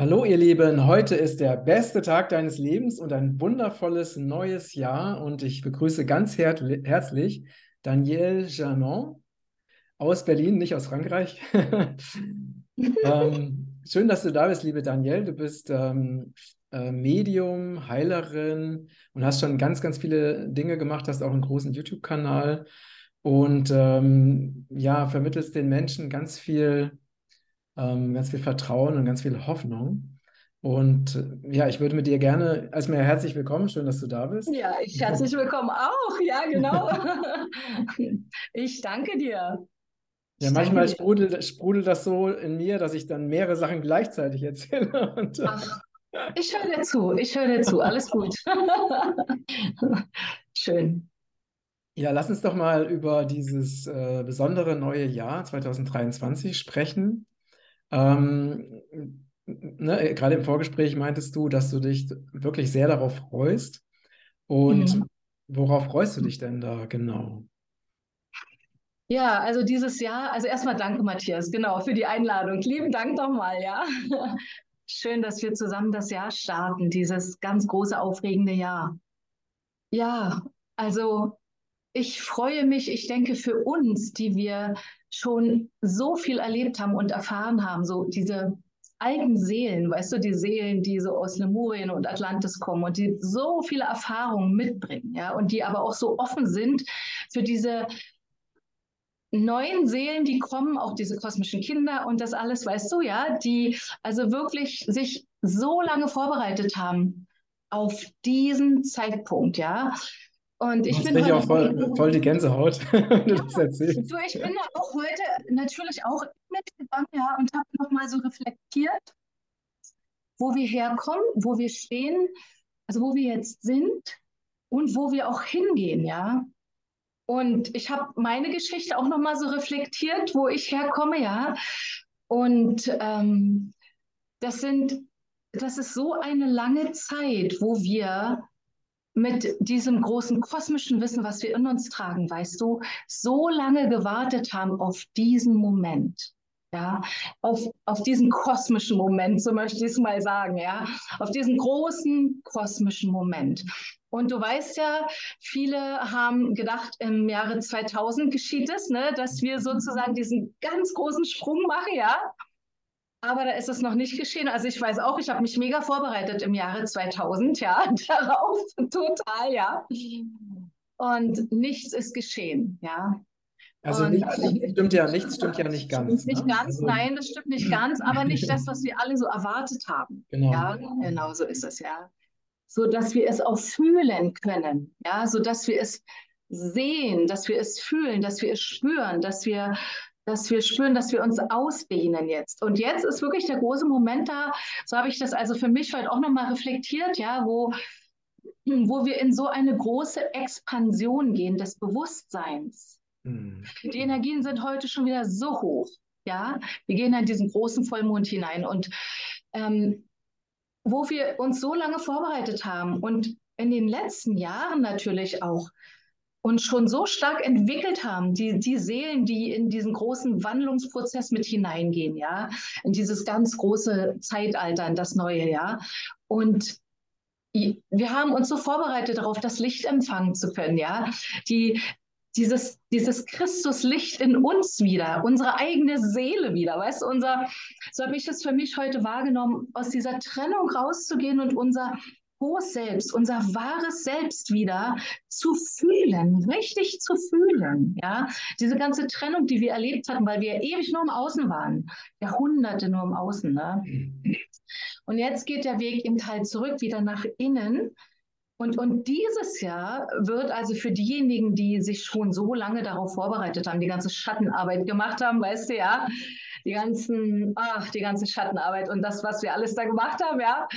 Hallo ihr Lieben, heute ist der beste Tag deines Lebens und ein wundervolles neues Jahr und ich begrüße ganz her herzlich Danielle Janon aus Berlin, nicht aus Frankreich. ähm, schön, dass du da bist, liebe Danielle. Du bist ähm, äh, Medium, Heilerin und hast schon ganz, ganz viele Dinge gemacht, hast auch einen großen YouTube-Kanal und ähm, ja, vermittelst den Menschen ganz viel ähm, ganz viel Vertrauen und ganz viel Hoffnung. Und äh, ja, ich würde mit dir gerne, also mir herzlich willkommen, schön, dass du da bist. Ja, ich herzlich willkommen auch, ja, genau. ich danke dir. Ja, manchmal sprudelt, sprudelt das so in mir, dass ich dann mehrere Sachen gleichzeitig erzähle. Und, äh, Ach, ich höre dir zu, ich höre dir zu, alles gut. Schön. Ja, lass uns doch mal über dieses äh, besondere neue Jahr 2023 sprechen. Ähm, ne, gerade im Vorgespräch meintest du, dass du dich wirklich sehr darauf freust. Und mhm. worauf freust du dich denn da genau? Ja, also dieses Jahr, also erstmal danke, Matthias, genau, für die Einladung. Lieben Dank nochmal, ja. Schön, dass wir zusammen das Jahr starten, dieses ganz große, aufregende Jahr. Ja, also ich freue mich, ich denke für uns, die wir schon so viel erlebt haben und erfahren haben, so diese alten Seelen, weißt du, die Seelen, die so aus Lemurien und Atlantis kommen und die so viele Erfahrungen mitbringen, ja, und die aber auch so offen sind für diese neuen Seelen, die kommen, auch diese kosmischen Kinder und das alles, weißt du, ja, die also wirklich sich so lange vorbereitet haben auf diesen Zeitpunkt, ja. Und ich bin auch voll, voll, die Gänsehaut, wenn du das erzählst. Du, ich bin da auch heute natürlich auch mitgegangen ja, und habe nochmal so reflektiert, wo wir herkommen, wo wir stehen, also wo wir jetzt sind und wo wir auch hingehen, ja. Und ich habe meine Geschichte auch nochmal so reflektiert, wo ich herkomme, ja. Und ähm, das sind, das ist so eine lange Zeit, wo wir mit diesem großen kosmischen Wissen, was wir in uns tragen, weißt du, so lange gewartet haben auf diesen Moment. Ja, auf, auf diesen kosmischen Moment, so möchte ich es mal sagen, ja, auf diesen großen kosmischen Moment. Und du weißt ja, viele haben gedacht, im Jahre 2000 geschieht es, ne, dass wir sozusagen diesen ganz großen Sprung machen, ja. Aber da ist es noch nicht geschehen. Also ich weiß auch, ich habe mich mega vorbereitet im Jahre 2000, ja, darauf, total, ja. Und nichts ist geschehen, ja. Also und, nichts, stimmt ja, nichts stimmt ja nicht ganz. Nicht ne? ganz, also, nein, das stimmt nicht ganz, aber nicht das, was wir alle so erwartet haben. Genau. Ja, genau so ist es, ja. So dass wir es auch fühlen können, ja, so dass wir es sehen, dass wir es fühlen, dass wir es spüren, dass wir dass wir spüren, dass wir uns ausdehnen jetzt. Und jetzt ist wirklich der große Moment da, so habe ich das also für mich heute auch nochmal reflektiert, ja, wo, wo wir in so eine große Expansion gehen des Bewusstseins. Mhm. Die Energien sind heute schon wieder so hoch, ja. Wir gehen in diesen großen Vollmond hinein und ähm, wo wir uns so lange vorbereitet haben und in den letzten Jahren natürlich auch und schon so stark entwickelt haben, die, die Seelen, die in diesen großen Wandlungsprozess mit hineingehen, ja, in dieses ganz große Zeitalter, in das neue, ja. Und wir haben uns so vorbereitet darauf, das Licht empfangen zu können, ja. Die, dieses, dieses Christuslicht in uns wieder, unsere eigene Seele wieder, weißt du, unser, so habe ich es für mich heute wahrgenommen, aus dieser Trennung rauszugehen und unser hohes Selbst, unser wahres Selbst wieder zu fühlen, richtig zu fühlen. Ja, diese ganze Trennung, die wir erlebt hatten, weil wir ewig nur im Außen waren, Jahrhunderte nur im Außen. Ne? Und jetzt geht der Weg eben halt zurück wieder nach innen. Und, und dieses Jahr wird also für diejenigen, die sich schon so lange darauf vorbereitet haben, die ganze Schattenarbeit gemacht haben, weißt du ja, die ganzen, ach, die ganze Schattenarbeit und das, was wir alles da gemacht haben, ja,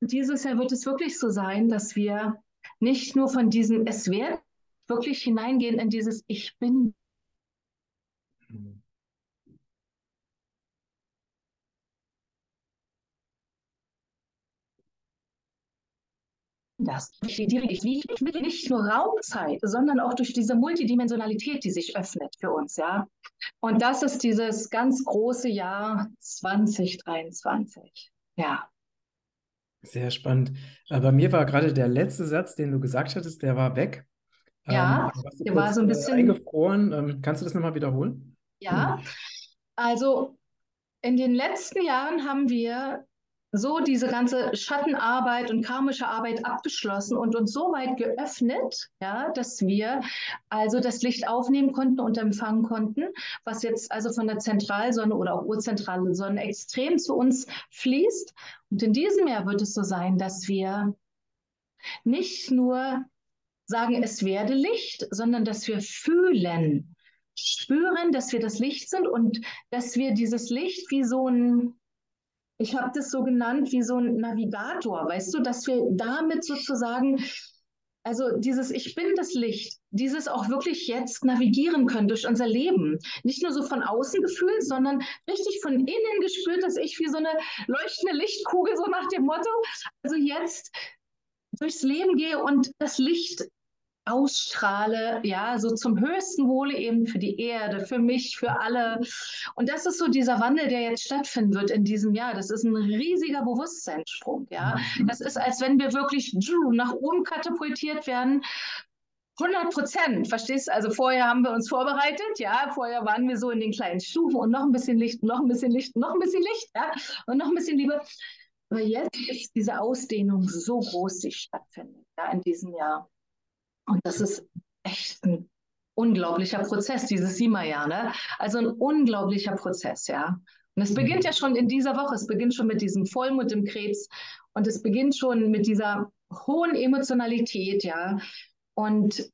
dieses Jahr wird es wirklich so sein, dass wir nicht nur von diesem Es wird wirklich hineingehen in dieses Ich bin. Das direkt nicht nur Raumzeit, sondern auch durch diese Multidimensionalität, die sich öffnet für uns, ja. Und das ist dieses ganz große Jahr 2023. Ja. Sehr spannend. Äh, bei mir war gerade der letzte Satz, den du gesagt hattest, der war weg. Ja, ähm, der war so ein bisschen eingefroren. Ähm, kannst du das nochmal wiederholen? Ja, also in den letzten Jahren haben wir so diese ganze Schattenarbeit und karmische Arbeit abgeschlossen und uns so weit geöffnet, ja, dass wir also das Licht aufnehmen konnten und empfangen konnten, was jetzt also von der Zentralsonne oder auch urzentrale Sonne extrem zu uns fließt. Und in diesem Jahr wird es so sein, dass wir nicht nur sagen, es werde Licht, sondern dass wir fühlen, spüren, dass wir das Licht sind und dass wir dieses Licht wie so ein ich habe das so genannt wie so ein Navigator, weißt du, dass wir damit sozusagen, also dieses Ich bin das Licht, dieses auch wirklich jetzt navigieren können durch unser Leben. Nicht nur so von außen gefühlt, sondern richtig von innen gespürt, dass ich wie so eine leuchtende Lichtkugel, so nach dem Motto, also jetzt durchs Leben gehe und das Licht ausstrahle, ja, so zum höchsten Wohle eben für die Erde, für mich, für alle. Und das ist so dieser Wandel, der jetzt stattfinden wird in diesem Jahr. Das ist ein riesiger Bewusstseinssprung, ja. Das ist, als wenn wir wirklich nach oben katapultiert werden. 100 Prozent, verstehst du? Also vorher haben wir uns vorbereitet, ja, vorher waren wir so in den kleinen Stufen und noch ein bisschen Licht, noch ein bisschen Licht, noch ein bisschen Licht, ja, und noch ein bisschen Liebe. Aber jetzt ist diese Ausdehnung so groß, die stattfindet, ja, in diesem Jahr. Und das ist echt ein unglaublicher Prozess, dieses Sima-Jahr. Ne? Also ein unglaublicher Prozess, ja. Und es beginnt ja schon in dieser Woche, es beginnt schon mit diesem Vollmond im Krebs und es beginnt schon mit dieser hohen Emotionalität, ja. Und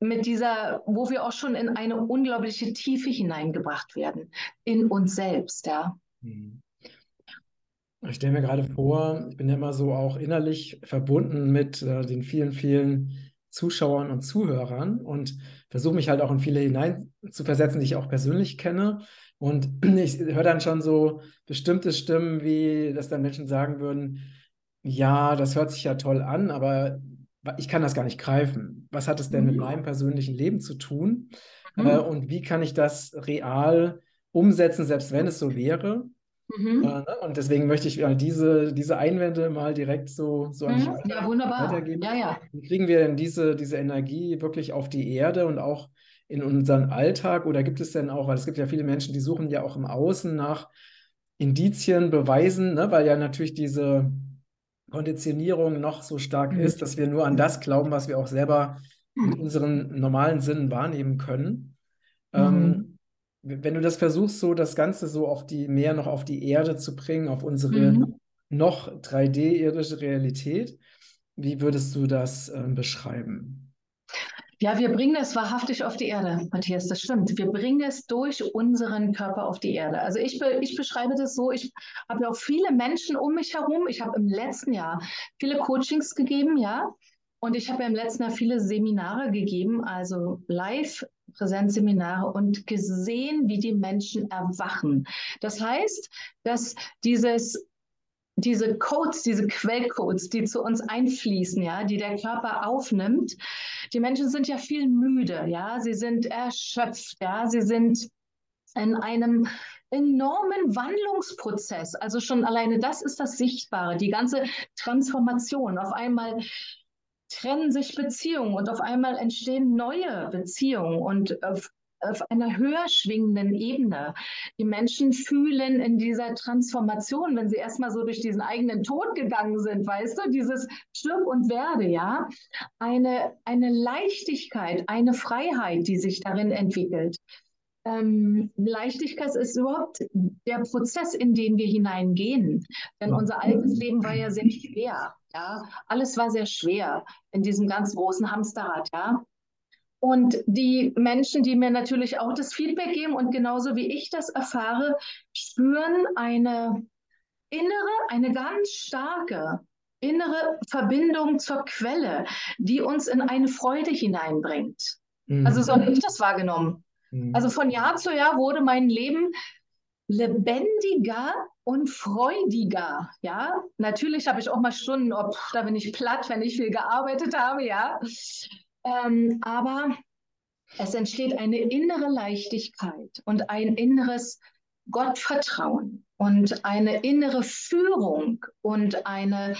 mit dieser, wo wir auch schon in eine unglaubliche Tiefe hineingebracht werden, in uns selbst, ja. Mhm. Ich stelle mir gerade vor, ich bin ja immer so auch innerlich verbunden mit äh, den vielen, vielen Zuschauern und Zuhörern und versuche mich halt auch in viele hinein zu versetzen, die ich auch persönlich kenne. Und ich höre dann schon so bestimmte Stimmen, wie dass dann Menschen sagen würden, ja, das hört sich ja toll an, aber ich kann das gar nicht greifen. Was hat es denn mhm. mit meinem persönlichen Leben zu tun? Mhm. Äh, und wie kann ich das real umsetzen, selbst wenn es so wäre? Mhm. Äh, ne? Und deswegen möchte ich äh, diese, diese Einwände mal direkt so, so an mhm. ja, wunderbar. weitergeben. Ja, ja. Wie kriegen wir denn diese, diese Energie wirklich auf die Erde und auch in unseren Alltag? Oder gibt es denn auch, weil es gibt ja viele Menschen, die suchen ja auch im Außen nach Indizien, Beweisen, ne? weil ja natürlich diese Konditionierung noch so stark mhm. ist, dass wir nur an das glauben, was wir auch selber mit unseren normalen Sinnen wahrnehmen können. Ähm, mhm. Ähm, wenn du das versuchst, so das Ganze so auf die, mehr noch auf die Erde zu bringen, auf unsere mhm. noch 3D-irdische Realität, wie würdest du das äh, beschreiben? Ja, wir bringen es wahrhaftig auf die Erde, Matthias, das stimmt. Wir bringen es durch unseren Körper auf die Erde. Also ich, be ich beschreibe das so, ich habe ja auch viele Menschen um mich herum. Ich habe im letzten Jahr viele Coachings gegeben, ja. Und ich habe ja im letzten Jahr viele Seminare gegeben, also live Präsenzseminare und gesehen, wie die Menschen erwachen. Das heißt, dass dieses diese Codes, diese Quellcodes, die zu uns einfließen, ja, die der Körper aufnimmt. Die Menschen sind ja viel müde, ja, sie sind erschöpft, ja, sie sind in einem enormen Wandlungsprozess. Also schon alleine das ist das Sichtbare, die ganze Transformation. Auf einmal trennen sich Beziehungen und auf einmal entstehen neue Beziehungen und auf, auf einer höher schwingenden Ebene. Die Menschen fühlen in dieser Transformation, wenn sie erstmal so durch diesen eigenen Tod gegangen sind, weißt du, dieses Stirb und Werde, ja, eine, eine Leichtigkeit, eine Freiheit, die sich darin entwickelt. Ähm, Leichtigkeit ist überhaupt der Prozess, in den wir hineingehen. Denn unser altes Leben war ja sehr schwer. Ja, alles war sehr schwer in diesem ganz großen Hamsterrad, ja. Und die Menschen, die mir natürlich auch das Feedback geben und genauso wie ich das erfahre, spüren eine innere, eine ganz starke innere Verbindung zur Quelle, die uns in eine Freude hineinbringt. Mhm. Also so habe ich das wahrgenommen. Mhm. Also von Jahr zu Jahr wurde mein Leben lebendiger und freudiger. Ja, natürlich habe ich auch mal Stunden, oh, da bin ich platt, wenn ich viel gearbeitet habe, ja. Ähm, aber es entsteht eine innere Leichtigkeit und ein inneres Gottvertrauen. und eine innere Führung und eine,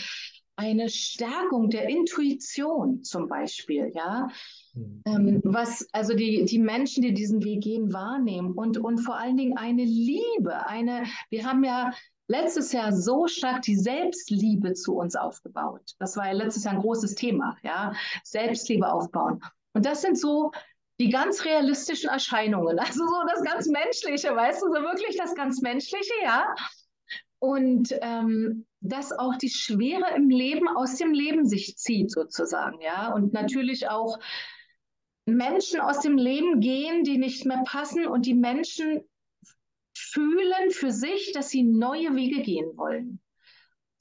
eine Stärkung der Intuition zum Beispiel, ja. Mhm. Ähm, was also die, die Menschen, die diesen Weg gehen, wahrnehmen und, und vor allen Dingen eine Liebe, eine, wir haben ja letztes Jahr so stark die Selbstliebe zu uns aufgebaut. Das war ja letztes Jahr ein großes Thema, ja, Selbstliebe aufbauen. Und das sind so die ganz realistischen Erscheinungen, also so das ganz Menschliche, weißt du, so wirklich das ganz Menschliche, ja. Und ähm, dass auch die Schwere im Leben aus dem Leben sich zieht, sozusagen, ja. Und natürlich auch Menschen aus dem Leben gehen, die nicht mehr passen und die Menschen fühlen für sich, dass sie neue Wege gehen wollen.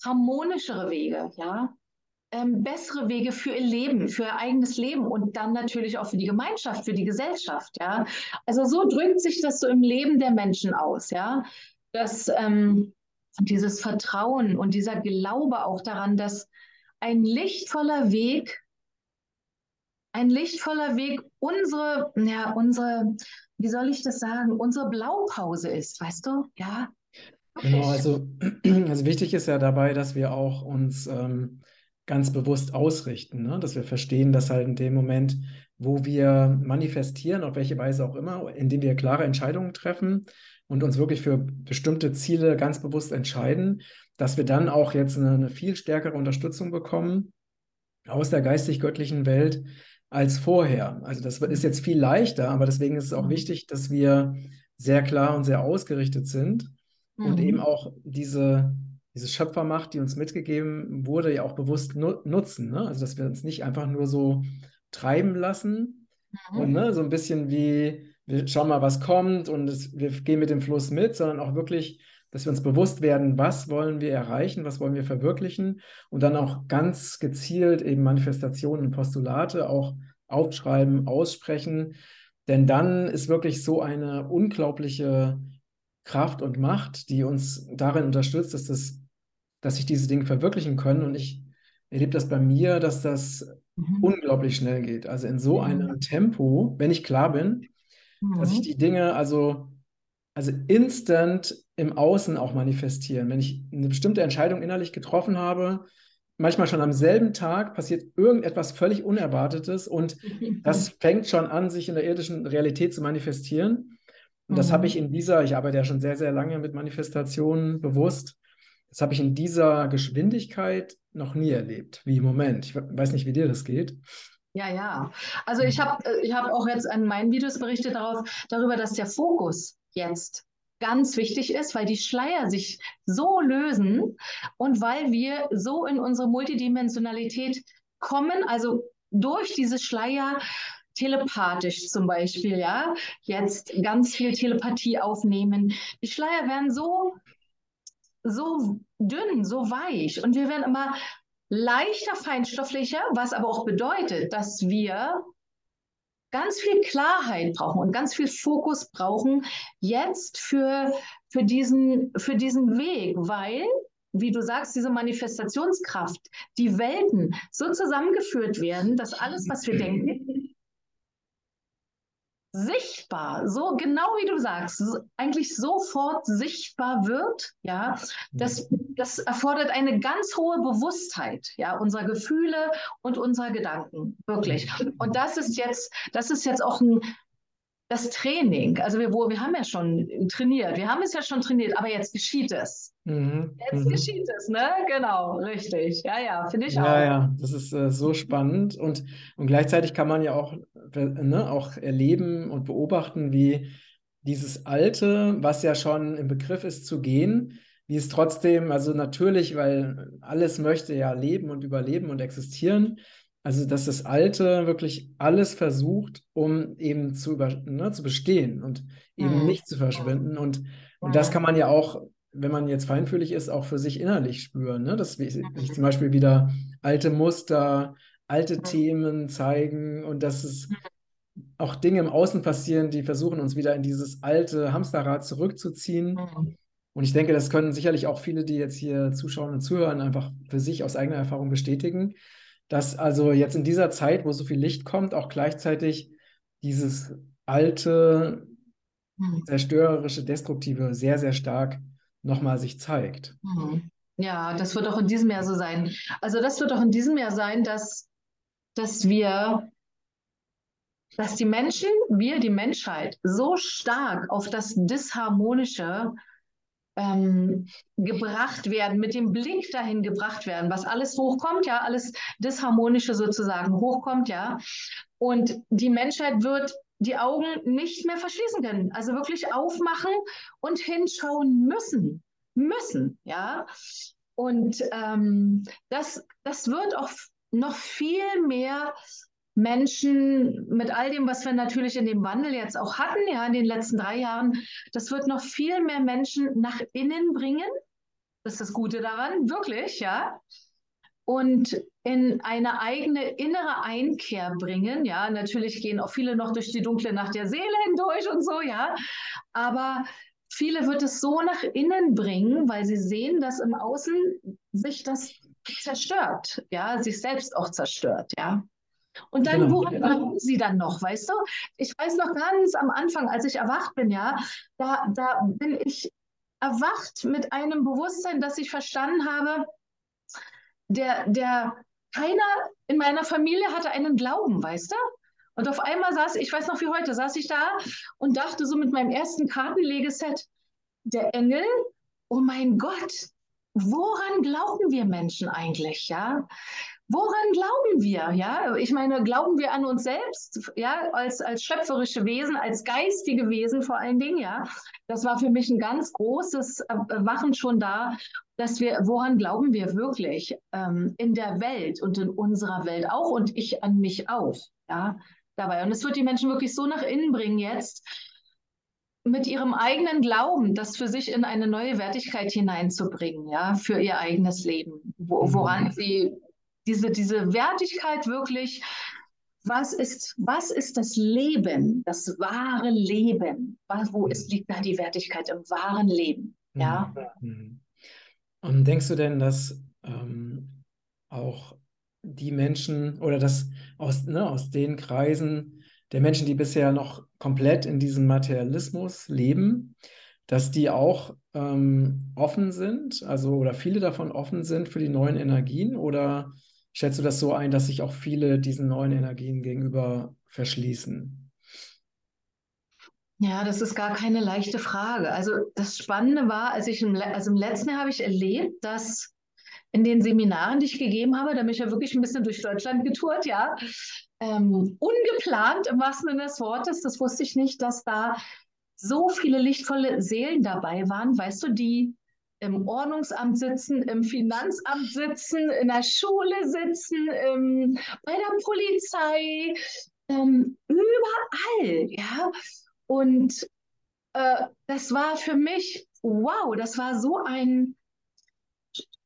Harmonischere Wege, ja ähm, bessere Wege für ihr Leben, für ihr eigenes Leben und dann natürlich auch für die Gemeinschaft, für die Gesellschaft. Ja, also so drückt sich das so im Leben der Menschen aus. Ja, dass ähm, dieses Vertrauen und dieser Glaube auch daran, dass ein lichtvoller Weg ein lichtvoller Weg unsere, ja, unsere, wie soll ich das sagen, unsere Blaupause ist, weißt du? Ja. Genau, also, also wichtig ist ja dabei, dass wir auch uns ähm, ganz bewusst ausrichten, ne? dass wir verstehen, dass halt in dem Moment, wo wir manifestieren, auf welche Weise auch immer, indem wir klare Entscheidungen treffen und uns wirklich für bestimmte Ziele ganz bewusst entscheiden, dass wir dann auch jetzt eine, eine viel stärkere Unterstützung bekommen aus der geistig-göttlichen Welt als vorher. Also das ist jetzt viel leichter, aber deswegen ist es auch mhm. wichtig, dass wir sehr klar und sehr ausgerichtet sind mhm. und eben auch diese diese Schöpfermacht, die uns mitgegeben wurde, ja auch bewusst nu nutzen. Ne? Also, dass wir uns nicht einfach nur so treiben lassen mhm. und ne, so ein bisschen wie, wir schauen mal, was kommt und es, wir gehen mit dem Fluss mit, sondern auch wirklich, dass wir uns bewusst werden, was wollen wir erreichen, was wollen wir verwirklichen und dann auch ganz gezielt eben Manifestationen und Postulate auch aufschreiben, aussprechen. Denn dann ist wirklich so eine unglaubliche Kraft und Macht, die uns darin unterstützt, dass das dass sich diese Dinge verwirklichen können. Und ich erlebe das bei mir, dass das mhm. unglaublich schnell geht. Also in so einem Tempo, wenn ich klar bin, mhm. dass sich die Dinge also, also instant im Außen auch manifestieren. Wenn ich eine bestimmte Entscheidung innerlich getroffen habe, manchmal schon am selben Tag passiert irgendetwas völlig Unerwartetes und das fängt schon an, sich in der irdischen Realität zu manifestieren. Und das habe ich mhm. in dieser, ich arbeite ja schon sehr, sehr lange mit Manifestationen bewusst, das habe ich in dieser Geschwindigkeit noch nie erlebt, wie im Moment. Ich weiß nicht, wie dir das geht. Ja, ja. Also ich habe äh, ich hab auch jetzt in meinen Videos berichtet darauf, darüber, dass der Fokus jetzt ganz wichtig ist, weil die Schleier sich so lösen und weil wir so in unsere Multidimensionalität kommen, also durch diese Schleier telepathisch zum Beispiel, ja, jetzt ganz viel Telepathie aufnehmen. Die Schleier werden so so dünn, so weich und wir werden immer leichter, feinstofflicher, was aber auch bedeutet, dass wir ganz viel Klarheit brauchen und ganz viel Fokus brauchen jetzt für, für, diesen, für diesen Weg, weil, wie du sagst, diese Manifestationskraft, die Welten so zusammengeführt werden, dass alles, was wir denken, sichtbar, so genau wie du sagst, eigentlich sofort sichtbar wird, ja, das, das erfordert eine ganz hohe Bewusstheit, ja, unserer Gefühle und unserer Gedanken, wirklich. Und das ist jetzt, das ist jetzt auch ein, das Training, also wir, wo, wir haben ja schon trainiert, wir haben es ja schon trainiert, aber jetzt geschieht es. Mhm. Jetzt mhm. geschieht es, ne? Genau, richtig. Ja, ja, finde ich ja, auch. Ja, ja, das ist äh, so spannend und, und gleichzeitig kann man ja auch, äh, ne, auch erleben und beobachten, wie dieses Alte, was ja schon im Begriff ist zu gehen, wie es trotzdem, also natürlich, weil alles möchte ja leben und überleben und existieren, also, dass das Alte wirklich alles versucht, um eben zu, über, ne, zu bestehen und eben mhm. nicht zu verschwinden. Und, und das kann man ja auch, wenn man jetzt feinfühlig ist, auch für sich innerlich spüren. Ne? Dass ich, ich zum Beispiel wieder alte Muster, alte Themen zeigen und dass es auch Dinge im Außen passieren, die versuchen, uns wieder in dieses alte Hamsterrad zurückzuziehen. Mhm. Und ich denke, das können sicherlich auch viele, die jetzt hier zuschauen und zuhören, einfach für sich aus eigener Erfahrung bestätigen dass also jetzt in dieser Zeit, wo so viel Licht kommt, auch gleichzeitig dieses alte, hm. zerstörerische, destruktive sehr, sehr stark nochmal sich zeigt. Mhm. Ja, das wird auch in diesem Jahr so sein. Also das wird auch in diesem Jahr sein, dass, dass wir, dass die Menschen, wir, die Menschheit, so stark auf das Disharmonische ähm, gebracht werden, mit dem Blick dahin gebracht werden, was alles hochkommt, ja, alles Disharmonische sozusagen hochkommt, ja. Und die Menschheit wird die Augen nicht mehr verschließen können, also wirklich aufmachen und hinschauen müssen, müssen, ja. Und ähm, das, das wird auch noch viel mehr Menschen mit all dem, was wir natürlich in dem Wandel jetzt auch hatten, ja, in den letzten drei Jahren, das wird noch viel mehr Menschen nach innen bringen. Das ist das Gute daran, wirklich, ja. Und in eine eigene innere Einkehr bringen, ja. Natürlich gehen auch viele noch durch die dunkle Nacht der Seele hindurch und so, ja. Aber viele wird es so nach innen bringen, weil sie sehen, dass im Außen sich das zerstört, ja, sich selbst auch zerstört, ja. Und dann, genau. woran glauben sie dann noch, weißt du? Ich weiß noch ganz am Anfang, als ich erwacht bin, ja, da, da bin ich erwacht mit einem Bewusstsein, dass ich verstanden habe, der, der, keiner in meiner Familie hatte einen Glauben, weißt du? Und auf einmal saß ich, weiß noch wie heute, saß ich da und dachte so mit meinem ersten Kartenlegeset, der Engel, oh mein Gott, woran glauben wir Menschen eigentlich, ja? Woran glauben wir? Ja, ich meine, glauben wir an uns selbst, ja, als, als schöpferische Wesen, als geistige Wesen vor allen Dingen, ja. Das war für mich ein ganz großes Wachen schon da, dass wir, woran glauben wir wirklich ähm, in der Welt und in unserer Welt auch und ich an mich auch, ja, dabei. Und es wird die Menschen wirklich so nach innen bringen jetzt, mit ihrem eigenen Glauben, das für sich in eine neue Wertigkeit hineinzubringen, ja, für ihr eigenes Leben, wo, mhm. woran sie diese, diese Wertigkeit wirklich, was ist, was ist das Leben, das wahre Leben? Wo ist, liegt da die Wertigkeit im wahren Leben? Ja. Mhm. Und denkst du denn, dass ähm, auch die Menschen oder dass aus, ne, aus den Kreisen der Menschen, die bisher noch komplett in diesem Materialismus leben, dass die auch ähm, offen sind, also oder viele davon offen sind für die neuen Energien oder schätzt du das so ein, dass sich auch viele diesen neuen Energien gegenüber verschließen? Ja, das ist gar keine leichte Frage. Also das Spannende war, als ich im, also im letzten Jahr habe ich erlebt, dass in den Seminaren, die ich gegeben habe, da bin ich ja wirklich ein bisschen durch Deutschland getourt, ja, ähm, ungeplant im wahrsten Sinne des Wortes, das wusste ich nicht, dass da so viele lichtvolle Seelen dabei waren, weißt du, die im Ordnungsamt sitzen, im Finanzamt sitzen, in der Schule sitzen, ähm, bei der Polizei, ähm, überall, ja. Und äh, das war für mich, wow, das war so ein,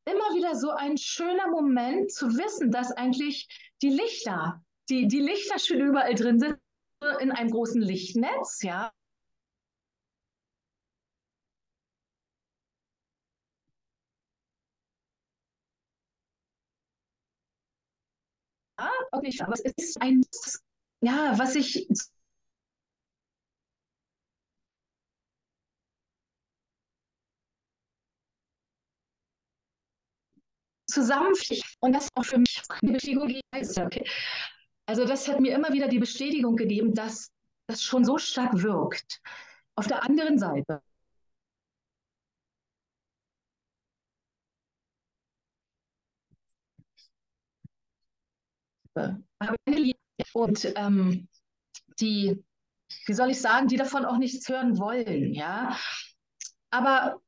immer wieder so ein schöner Moment zu wissen, dass eigentlich die Lichter, die, die Lichter schon überall drin sind, in einem großen Lichtnetz, ja. Okay, aber es ist ein, ja, was ich zusammenfliegt. Und das auch für mich eine Bestätigung okay. Also das hat mir immer wieder die Bestätigung gegeben, dass das schon so stark wirkt. Auf der anderen Seite und ähm, die, wie soll ich sagen, die davon auch nichts hören wollen, ja. Aber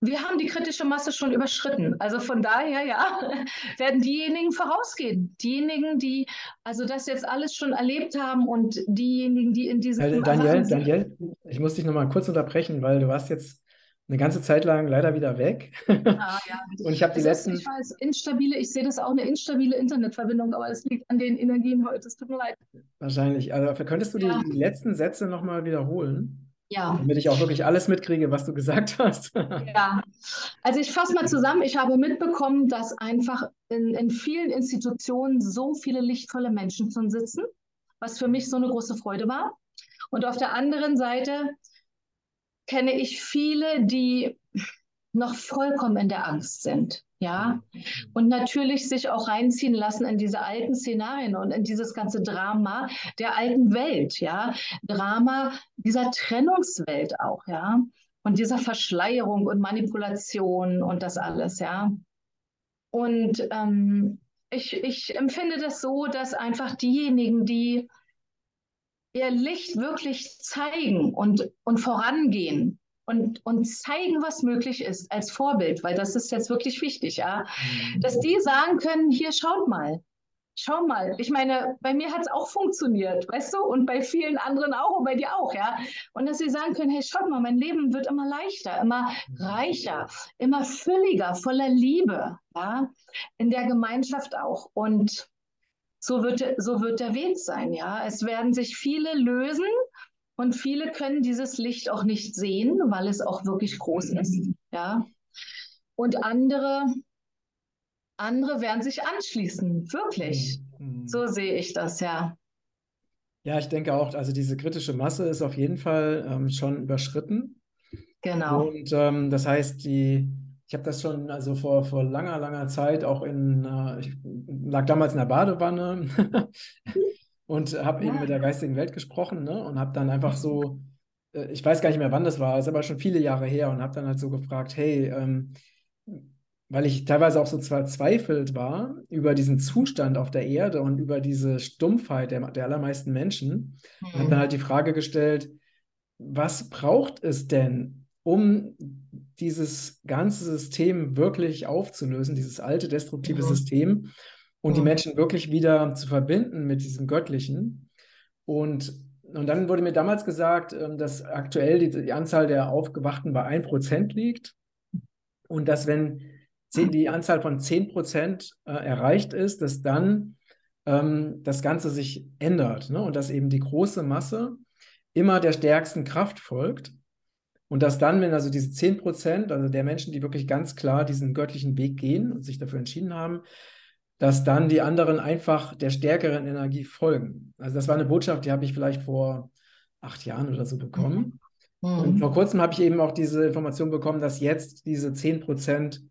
wir haben die kritische Masse schon überschritten. Also von daher, ja, werden diejenigen vorausgehen. Diejenigen, die also das jetzt alles schon erlebt haben und diejenigen, die in diesem. Also Daniel, Daniel, ich muss dich nochmal kurz unterbrechen, weil du warst jetzt eine ganze Zeit lang leider wieder weg. Ah, ja. Und ich habe die letzten. Ist, ich weiß, instabile, ich sehe das auch eine instabile Internetverbindung, aber das liegt an den Energien heute. Es tut mir leid. Wahrscheinlich. Also könntest du ja. die, die letzten Sätze nochmal wiederholen? Ja. Damit ich auch wirklich alles mitkriege, was du gesagt hast. ja. Also ich fasse mal zusammen. Ich habe mitbekommen, dass einfach in, in vielen Institutionen so viele lichtvolle Menschen schon sitzen, was für mich so eine große Freude war. Und auf der anderen Seite kenne ich viele, die noch vollkommen in der Angst sind. Ja, und natürlich sich auch reinziehen lassen in diese alten Szenarien und in dieses ganze Drama der alten Welt, ja, Drama dieser Trennungswelt auch, ja, und dieser Verschleierung und Manipulation und das alles, ja. Und ähm, ich, ich empfinde das so, dass einfach diejenigen, die ihr Licht wirklich zeigen und, und vorangehen, und, und zeigen, was möglich ist als Vorbild, weil das ist jetzt wirklich wichtig, ja. Mhm. Dass die sagen können, hier schaut mal, schau mal. Ich meine, bei mir hat es auch funktioniert, weißt du, und bei vielen anderen auch und bei dir auch, ja. Und dass sie sagen können, hey, schaut mal, mein Leben wird immer leichter, immer reicher, immer fülliger, voller Liebe, ja, in der Gemeinschaft auch. Und so wird, so wird der Weg sein, ja. Es werden sich viele lösen und viele können dieses Licht auch nicht sehen, weil es auch wirklich groß ist. Ja. Und andere, andere werden sich anschließen, wirklich. Mhm. So sehe ich das, ja. Ja, ich denke auch, also diese kritische Masse ist auf jeden Fall ähm, schon überschritten. Genau. Und ähm, das heißt, die, ich habe das schon also vor, vor langer, langer Zeit auch in, äh, ich lag damals in der Badewanne und habe ja. eben mit der geistigen Welt gesprochen ne? und habe dann einfach so, äh, ich weiß gar nicht mehr, wann das war, ist aber schon viele Jahre her und habe dann halt so gefragt, hey, ähm, weil ich teilweise auch so verzweifelt war über diesen Zustand auf der Erde und über diese Stumpfheit der, der allermeisten Menschen, mhm. habe dann halt die Frage gestellt, was braucht es denn, um dieses ganze System wirklich aufzulösen, dieses alte destruktive mhm. System? und die Menschen wirklich wieder zu verbinden mit diesem Göttlichen. Und, und dann wurde mir damals gesagt, ähm, dass aktuell die, die Anzahl der Aufgewachten bei 1% liegt und dass wenn die Anzahl von 10% äh, erreicht ist, dass dann ähm, das Ganze sich ändert ne? und dass eben die große Masse immer der stärksten Kraft folgt. Und dass dann, wenn also diese 10% also der Menschen, die wirklich ganz klar diesen göttlichen Weg gehen und sich dafür entschieden haben, dass dann die anderen einfach der stärkeren Energie folgen. Also das war eine Botschaft, die habe ich vielleicht vor acht Jahren oder so bekommen. Mhm. Und vor kurzem habe ich eben auch diese Information bekommen, dass jetzt diese 10 Prozent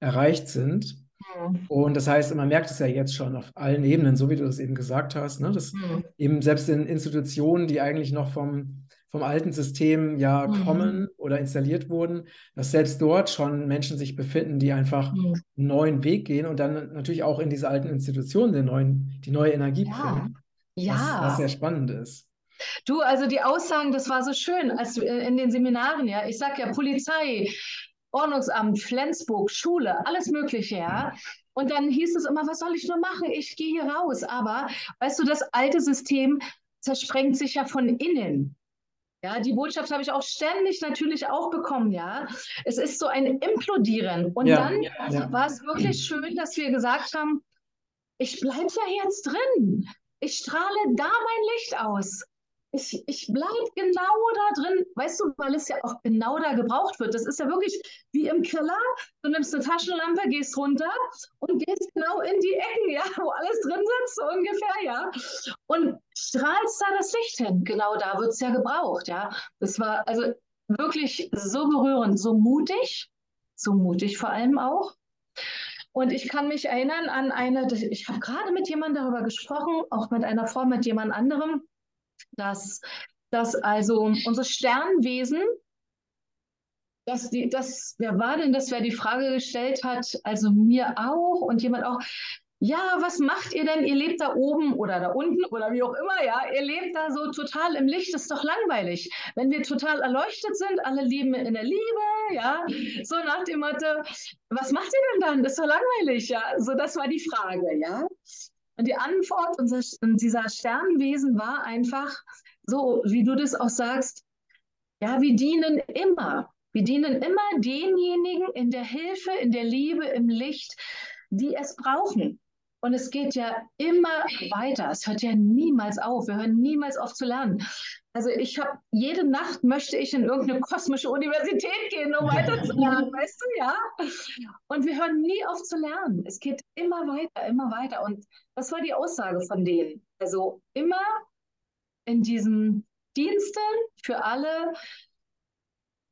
erreicht sind. Mhm. Und das heißt, man merkt es ja jetzt schon auf allen Ebenen, so wie du das eben gesagt hast, ne? dass mhm. eben selbst in Institutionen, die eigentlich noch vom vom alten System ja mhm. kommen oder installiert wurden, dass selbst dort schon Menschen sich befinden, die einfach mhm. einen neuen Weg gehen und dann natürlich auch in diese alten Institutionen den neuen, die neue Energie ja. bringen. Ja. Was, was sehr spannend ist. Du, also die Aussagen, das war so schön, als äh, in den Seminaren, ja. Ich sag ja Polizei, Ordnungsamt, Flensburg, Schule, alles Mögliche, ja. Und dann hieß es immer, was soll ich nur machen? Ich gehe hier raus. Aber weißt du, das alte System zersprengt sich ja von innen. Ja, die Botschaft habe ich auch ständig natürlich auch bekommen, ja. Es ist so ein Implodieren. Und ja, dann ja. war es wirklich schön, dass wir gesagt haben, ich bleibe ja jetzt drin. Ich strahle da mein Licht aus ich, ich bleibe genau da drin, weißt du, weil es ja auch genau da gebraucht wird. Das ist ja wirklich wie im Keller. Du nimmst eine Taschenlampe, gehst runter und gehst genau in die Ecken, ja, wo alles drin sitzt, so ungefähr, ja. Und strahlst da das Licht hin. Genau da wird es ja gebraucht, ja. Das war also wirklich so berührend, so mutig, so mutig vor allem auch. Und ich kann mich erinnern an eine, ich habe gerade mit jemandem darüber gesprochen, auch mit einer Frau, mit jemand anderem dass, dass also unsere Sternwesen, dass die, das, wer war denn das, wer die Frage gestellt hat, also mir auch und jemand auch, ja, was macht ihr denn? Ihr lebt da oben oder da unten oder wie auch immer, ja. Ihr lebt da so total im Licht, das ist doch langweilig. Wenn wir total erleuchtet sind, alle leben in der Liebe, ja. So nach dem Motto, was macht ihr denn dann? Das ist doch langweilig, ja. So, das war die Frage, ja. Und die Antwort dieser Sternwesen war einfach so, wie du das auch sagst, ja, wir dienen immer. Wir dienen immer denjenigen in der Hilfe, in der Liebe, im Licht, die es brauchen. Und es geht ja immer weiter. Es hört ja niemals auf. Wir hören niemals auf zu lernen. Also ich habe jede Nacht möchte ich in irgendeine kosmische Universität gehen, um weiter zu lernen, weißt du, ja? Und wir hören nie auf zu lernen. Es geht immer weiter, immer weiter. Und das war die Aussage von denen. Also immer in diesen Diensten für alle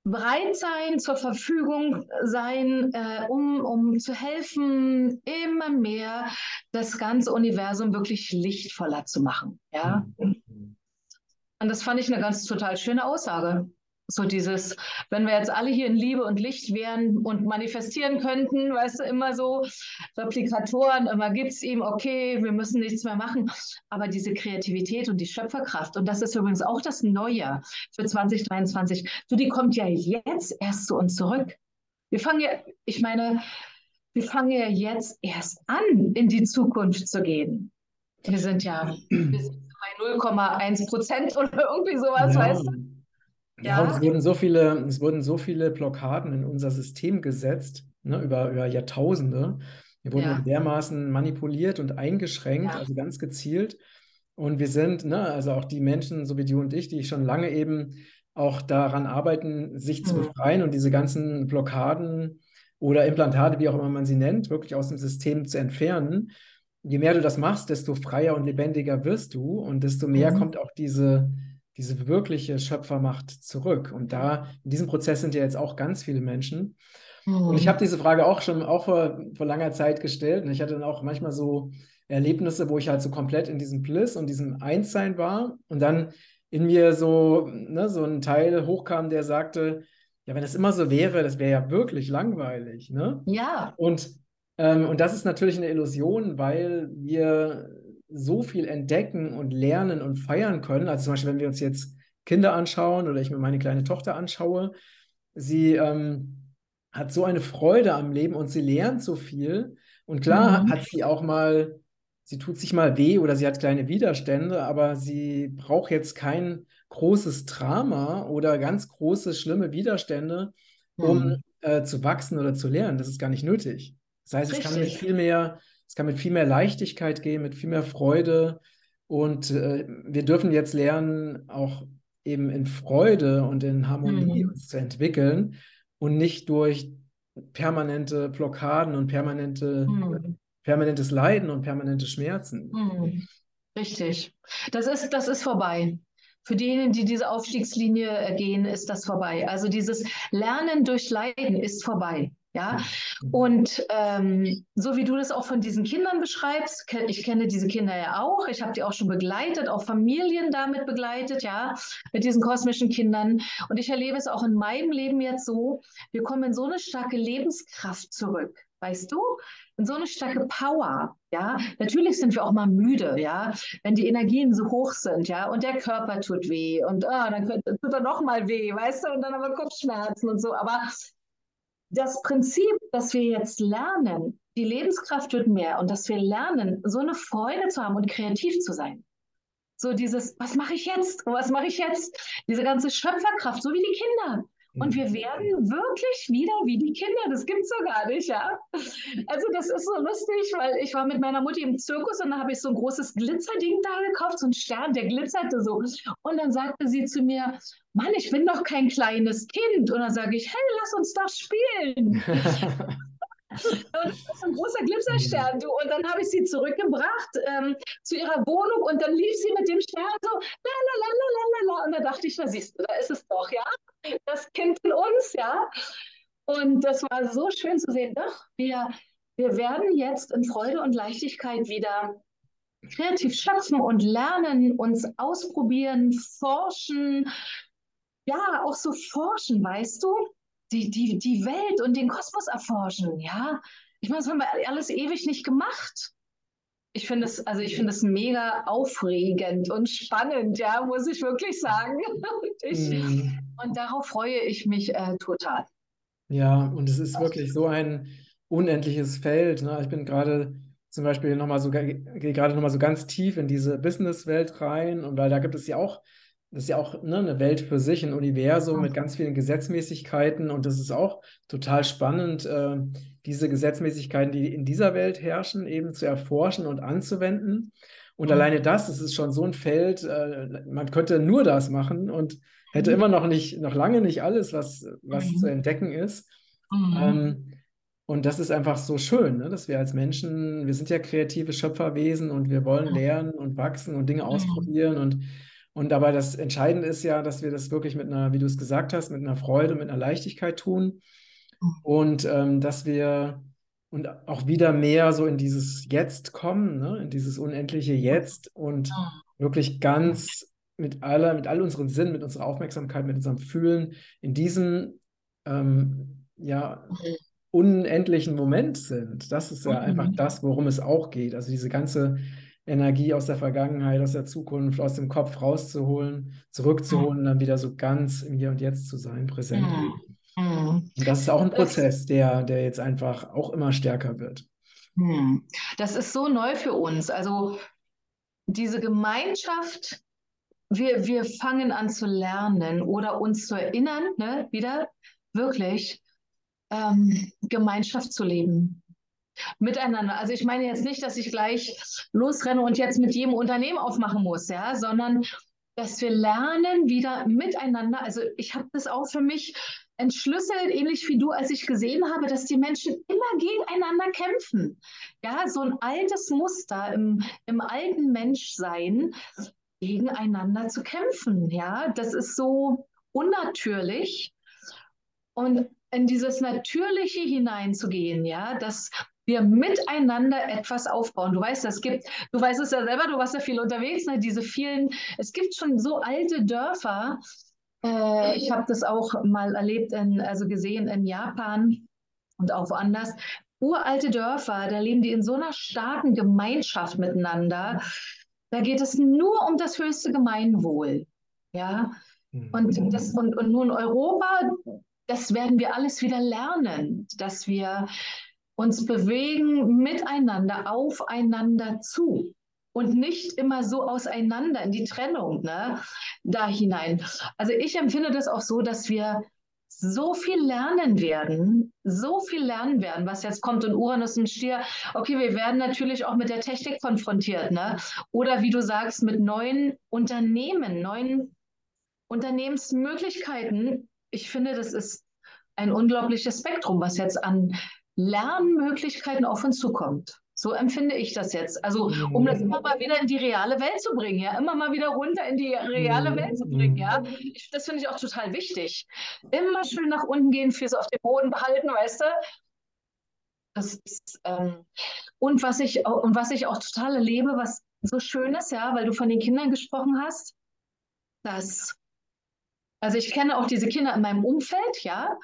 bereit sein, zur Verfügung sein, äh, um, um zu helfen, immer mehr das ganze Universum wirklich lichtvoller zu machen. Ja. Mhm. Und das fand ich eine ganz total schöne Aussage. So dieses, wenn wir jetzt alle hier in Liebe und Licht wären und manifestieren könnten, weißt du, immer so Replikatoren, immer gibt es ihm, okay, wir müssen nichts mehr machen. Aber diese Kreativität und die Schöpferkraft, und das ist übrigens auch das Neue für 2023, du, die kommt ja jetzt erst zu uns zurück. Wir fangen ja, ich meine, wir fangen ja jetzt erst an, in die Zukunft zu gehen. Wir sind ja wir sind bei 0,1 Prozent oder irgendwie sowas, ja. weißt du? Ja, und es wurden so viele, es wurden so viele Blockaden in unser System gesetzt, ne, über, über Jahrtausende. Wir wurden ja. dermaßen manipuliert und eingeschränkt, ja. also ganz gezielt. Und wir sind, ne, also auch die Menschen, so wie du und ich, die schon lange eben auch daran arbeiten, sich mhm. zu befreien und diese ganzen Blockaden oder Implantate, wie auch immer man sie nennt, wirklich aus dem System zu entfernen. Je mehr du das machst, desto freier und lebendiger wirst du und desto mehr mhm. kommt auch diese, diese wirkliche Schöpfermacht zurück. Und da, in diesem Prozess sind ja jetzt auch ganz viele Menschen. Mhm. Und ich habe diese Frage auch schon auch vor, vor langer Zeit gestellt. Und ich hatte dann auch manchmal so Erlebnisse, wo ich halt so komplett in diesem Bliss und diesem Einssein war. Und dann in mir so, ne, so ein Teil hochkam, der sagte, ja, wenn das immer so wäre, das wäre ja wirklich langweilig. Ne? Ja. Und, ähm, und das ist natürlich eine Illusion, weil wir so viel entdecken und lernen und feiern können. Also zum Beispiel, wenn wir uns jetzt Kinder anschauen oder ich mir meine kleine Tochter anschaue, sie ähm, hat so eine Freude am Leben und sie lernt so viel. Und klar mhm. hat sie auch mal, sie tut sich mal weh oder sie hat kleine Widerstände, aber sie braucht jetzt kein großes Drama oder ganz große, schlimme Widerstände, um mhm. äh, zu wachsen oder zu lernen. Das ist gar nicht nötig. Das heißt, Richtig. es kann mit viel mehr es kann mit viel mehr Leichtigkeit gehen, mit viel mehr Freude. Und äh, wir dürfen jetzt lernen, auch eben in Freude und in Harmonie mhm. uns zu entwickeln und nicht durch permanente Blockaden und permanente, mhm. permanentes Leiden und permanente Schmerzen. Mhm. Richtig. Das ist, das ist vorbei. Für diejenigen, die diese Aufstiegslinie gehen, ist das vorbei. Also dieses Lernen durch Leiden ist vorbei. Ja, und ähm, so wie du das auch von diesen Kindern beschreibst, ich kenne diese Kinder ja auch, ich habe die auch schon begleitet, auch Familien damit begleitet, ja, mit diesen kosmischen Kindern. Und ich erlebe es auch in meinem Leben jetzt so, wir kommen in so eine starke Lebenskraft zurück, weißt du? In so eine starke Power, ja. Natürlich sind wir auch mal müde, ja, wenn die Energien so hoch sind, ja, und der Körper tut weh und oh, dann tut er noch mal weh, weißt du, und dann haben wir Kopfschmerzen und so. Aber das Prinzip, dass wir jetzt lernen, die Lebenskraft wird mehr und dass wir lernen, so eine Freude zu haben und kreativ zu sein. So dieses, was mache ich jetzt? Was mache ich jetzt? Diese ganze Schöpferkraft, so wie die Kinder. Und wir werden wirklich wieder wie die Kinder. Das gibt es so gar nicht, ja. Also das ist so lustig, weil ich war mit meiner Mutti im Zirkus und da habe ich so ein großes Glitzerding da gekauft, so ein Stern, der glitzerte so. Und dann sagte sie zu mir, Mann, ich bin doch kein kleines Kind. Und dann sage ich, hey, lass uns doch spielen. Und das ist ein großer Glitzerstern, du. Und dann habe ich sie zurückgebracht ähm, zu ihrer Wohnung und dann lief sie mit dem Stern so, la la la la la la. Und da dachte ich, na siehst du, da ist es doch, ja das Kind in uns, ja. Und das war so schön zu sehen. Doch, wir, wir werden jetzt in Freude und Leichtigkeit wieder kreativ schöpfen und lernen, uns ausprobieren, forschen. Ja, auch so forschen, weißt du? Die, die, die Welt und den Kosmos erforschen, ja. Ich meine, das haben wir alles ewig nicht gemacht ich finde es, also ich finde es mega aufregend und spannend, ja, muss ich wirklich sagen. Und, ich, mm. und darauf freue ich mich äh, total. Ja, und es ist wirklich so ein unendliches Feld. Ne? Ich bin gerade zum Beispiel nochmal so, gehe gerade nochmal so ganz tief in diese Businesswelt rein und weil da gibt es ja auch, das ist ja auch ne, eine Welt für sich, ein Universum mit ganz vielen Gesetzmäßigkeiten und das ist auch total spannend. Äh, diese Gesetzmäßigkeiten, die in dieser Welt herrschen, eben zu erforschen und anzuwenden. Und mhm. alleine das, das ist schon so ein Feld, äh, man könnte nur das machen und hätte mhm. immer noch nicht, noch lange nicht alles, was, was mhm. zu entdecken ist. Mhm. Ähm, und das ist einfach so schön, ne? dass wir als Menschen, wir sind ja kreative Schöpferwesen und wir wollen lernen und wachsen und Dinge mhm. ausprobieren und Und aber das Entscheidende ist ja, dass wir das wirklich mit einer, wie du es gesagt hast, mit einer Freude und mit einer Leichtigkeit tun. Mhm. Und ähm, dass wir und auch wieder mehr so in dieses Jetzt kommen, ne? in dieses unendliche Jetzt und wirklich ganz mit aller, mit all unseren Sinnen, mit unserer Aufmerksamkeit, mit unserem Fühlen in diesem ähm, ja, unendlichen Moment sind. Das ist ja einfach das, worum es auch geht. Also diese ganze Energie aus der Vergangenheit, aus der Zukunft, aus dem Kopf rauszuholen, zurückzuholen und dann wieder so ganz im Hier und Jetzt zu sein, präsent. Mhm. Und das ist auch ein Prozess, der, der jetzt einfach auch immer stärker wird. Mhm. Das ist so neu für uns. Also diese Gemeinschaft, wir, wir fangen an zu lernen oder uns zu erinnern, ne, wieder wirklich ähm, Gemeinschaft zu leben. Miteinander. Also ich meine jetzt nicht, dass ich gleich losrenne und jetzt mit jedem Unternehmen aufmachen muss, ja, sondern dass wir lernen wieder miteinander. Also ich habe das auch für mich entschlüsselt, ähnlich wie du, als ich gesehen habe, dass die Menschen immer gegeneinander kämpfen. Ja, so ein altes Muster im, im alten Menschsein, gegeneinander zu kämpfen. Ja, das ist so unnatürlich. Und in dieses Natürliche hineinzugehen, ja, dass wir miteinander etwas aufbauen. Du weißt, es gibt, du weißt es ja selber, du warst ja viel unterwegs, ne? diese vielen, es gibt schon so alte Dörfer, äh, ich habe das auch mal erlebt, in, also gesehen in Japan und auch woanders. Uralte Dörfer, da leben die in so einer starken Gemeinschaft miteinander. Da geht es nur um das höchste Gemeinwohl. Ja. Mhm. Und, das, und, und nun Europa, das werden wir alles wieder lernen, dass wir uns bewegen miteinander, aufeinander zu und nicht immer so auseinander in die Trennung, ne, da hinein. Also ich empfinde das auch so, dass wir so viel lernen werden, so viel lernen werden, was jetzt kommt in Uranus und Stier. Okay, wir werden natürlich auch mit der Technik konfrontiert, ne? Oder wie du sagst, mit neuen Unternehmen, neuen Unternehmensmöglichkeiten. Ich finde, das ist ein unglaubliches Spektrum, was jetzt an Lernmöglichkeiten auf uns zukommt. So empfinde ich das jetzt. Also, um das immer mal wieder in die reale Welt zu bringen, ja, immer mal wieder runter in die reale Welt zu bringen, ja. Ich, das finde ich auch total wichtig. Immer schön nach unten gehen, Füße auf dem Boden behalten, weißt du? Das ist, ähm, und was ich und was ich auch total erlebe, was so schön ist, ja, weil du von den Kindern gesprochen hast, dass also ich kenne auch diese Kinder in meinem Umfeld, ja,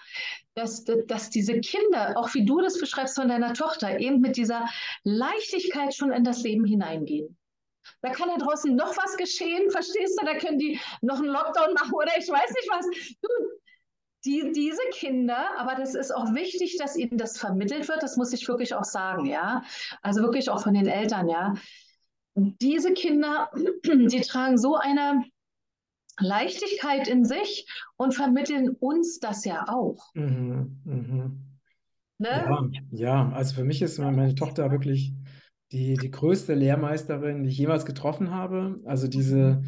dass, dass diese Kinder, auch wie du das beschreibst von deiner Tochter, eben mit dieser Leichtigkeit schon in das Leben hineingehen. Da kann da draußen noch was geschehen, verstehst du? Da können die noch einen Lockdown machen oder ich weiß nicht was. Du, die, diese Kinder, aber das ist auch wichtig, dass ihnen das vermittelt wird, das muss ich wirklich auch sagen, ja. Also wirklich auch von den Eltern, ja. Diese Kinder, die tragen so eine Leichtigkeit in sich und vermitteln uns das ja auch. Mhm, mhm. Ne? Ja, ja, also für mich ist meine Tochter wirklich die, die größte Lehrmeisterin, die ich jemals getroffen habe. Also diese mhm.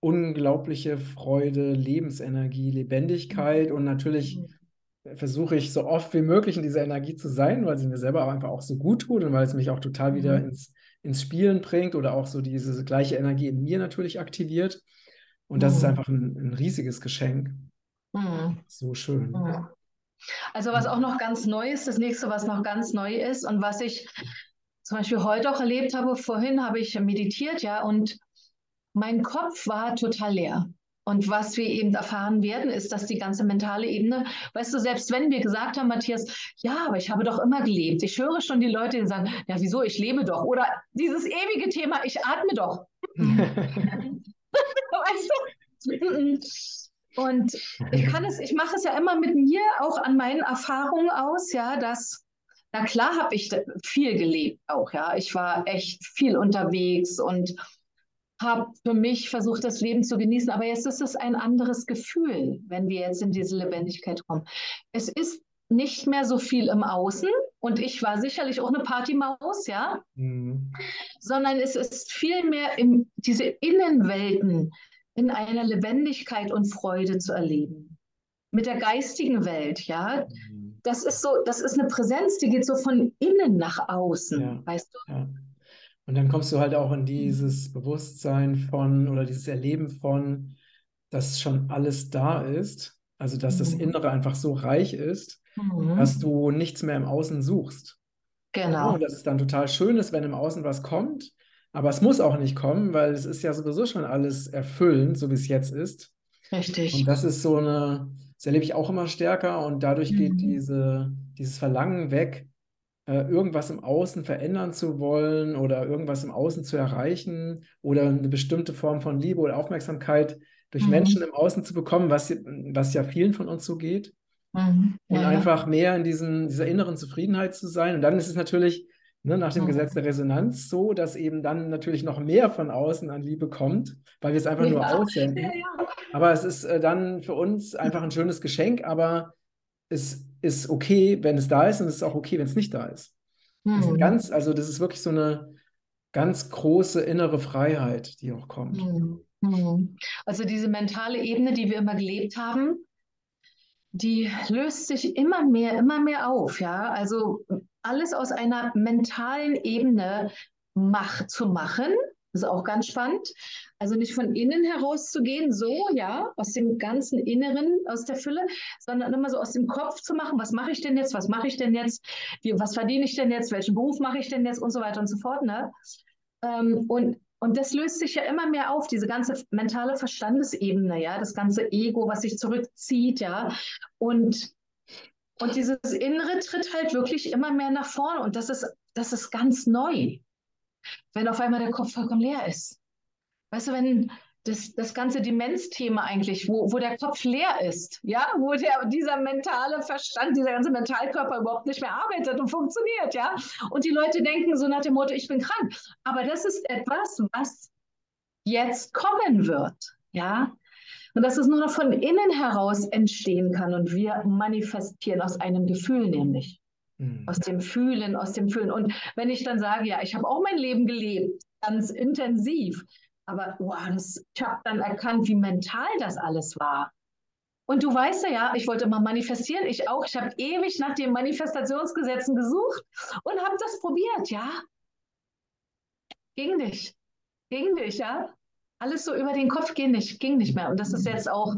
unglaubliche Freude, Lebensenergie, Lebendigkeit und natürlich mhm. versuche ich so oft wie möglich in dieser Energie zu sein, weil sie mir selber auch einfach auch so gut tut und weil es mich auch total wieder mhm. ins, ins Spielen bringt oder auch so diese gleiche Energie in mir natürlich aktiviert. Und das mhm. ist einfach ein, ein, riesiges Geschenk. Mhm. So schön. Mhm. Also was auch noch ganz neu ist, das nächste, was noch ganz neu ist und was ich zum Beispiel heute auch erlebt habe, vorhin habe ich meditiert, ja, und mein Kopf war total leer. Und was wir eben erfahren werden, ist, dass die ganze mentale Ebene, weißt du, selbst wenn wir gesagt haben, Matthias, ja, aber ich habe doch immer gelebt. Ich höre schon die Leute, die sagen, ja, wieso, ich lebe doch. Oder dieses ewige Thema, ich atme doch. weißt du? Und ich kann es, ich mache es ja immer mit mir auch an meinen Erfahrungen aus, ja, dass, na klar habe ich viel gelebt auch, ja. Ich war echt viel unterwegs und habe für mich versucht, das Leben zu genießen. Aber jetzt ist es ein anderes Gefühl, wenn wir jetzt in diese Lebendigkeit kommen. Es ist nicht mehr so viel im Außen und ich war sicherlich auch eine Partymaus, ja, mhm. sondern es ist viel mehr in diese Innenwelten in einer Lebendigkeit und Freude zu erleben. Mit der geistigen Welt, ja. Mhm. Das ist so, das ist eine Präsenz, die geht so von innen nach außen, ja. weißt du? Ja. Und dann kommst du halt auch in dieses Bewusstsein von oder dieses Erleben von, dass schon alles da ist. Also, dass das mhm. Innere einfach so reich ist, mhm. dass du nichts mehr im Außen suchst. Genau. Und dass es dann total schön ist, wenn im Außen was kommt. Aber es muss auch nicht kommen, weil es ist ja sowieso schon alles erfüllend, so wie es jetzt ist. Richtig. Und das ist so eine, das erlebe ich auch immer stärker und dadurch mhm. geht diese, dieses Verlangen weg, äh, irgendwas im Außen verändern zu wollen oder irgendwas im Außen zu erreichen oder eine bestimmte Form von Liebe oder Aufmerksamkeit durch mhm. Menschen im Außen zu bekommen, was, was ja vielen von uns so geht. Mhm. Ja, und einfach mehr in diesen, dieser inneren Zufriedenheit zu sein. Und dann ist es natürlich ne, nach dem mhm. Gesetz der Resonanz so, dass eben dann natürlich noch mehr von außen an Liebe kommt, weil wir es einfach ja. nur aussenden. Ja, aber es ist äh, dann für uns einfach ein schönes Geschenk, aber es ist okay, wenn es da ist und es ist auch okay, wenn es nicht da ist. Mhm. Das ist ganz, also das ist wirklich so eine ganz große innere Freiheit, die auch kommt. Mhm. mhm. Also diese mentale Ebene, die wir immer gelebt haben, die löst sich immer mehr, immer mehr auf. Ja, also alles aus einer mentalen Ebene mach, zu machen, ist auch ganz spannend. Also nicht von innen herauszugehen, so, ja, aus dem ganzen Inneren, aus der Fülle, sondern immer so aus dem Kopf zu machen, was mache ich denn jetzt, was mache ich denn jetzt, Wie, was verdiene ich denn jetzt, welchen Beruf mache ich denn jetzt und so weiter und so fort. Ne? Ähm, und, und das löst sich ja immer mehr auf, diese ganze mentale Verstandesebene, ja, das ganze Ego, was sich zurückzieht, ja. Und, und dieses Innere tritt halt wirklich immer mehr nach vorne und das ist, das ist ganz neu wenn auf einmal der Kopf vollkommen leer ist. Weißt du, wenn das, das ganze Demenzthema eigentlich, wo, wo der Kopf leer ist, ja, wo der, dieser mentale Verstand, dieser ganze Mentalkörper überhaupt nicht mehr arbeitet und funktioniert, ja. Und die Leute denken so nach dem Motto, ich bin krank. Aber das ist etwas, was jetzt kommen wird, ja. Und dass es nur noch von innen heraus entstehen kann und wir manifestieren aus einem Gefühl nämlich. Mhm. Aus dem Fühlen, aus dem Fühlen. Und wenn ich dann sage, ja, ich habe auch mein Leben gelebt, ganz intensiv, aber wow, das, ich habe dann erkannt, wie mental das alles war. Und du weißt ja, ja, ich wollte mal manifestieren, ich auch. Ich habe ewig nach den Manifestationsgesetzen gesucht und habe das probiert, ja. Ging nicht. Ging nicht, ja. Alles so über den Kopf ging nicht, ging nicht mehr. Und das ist jetzt auch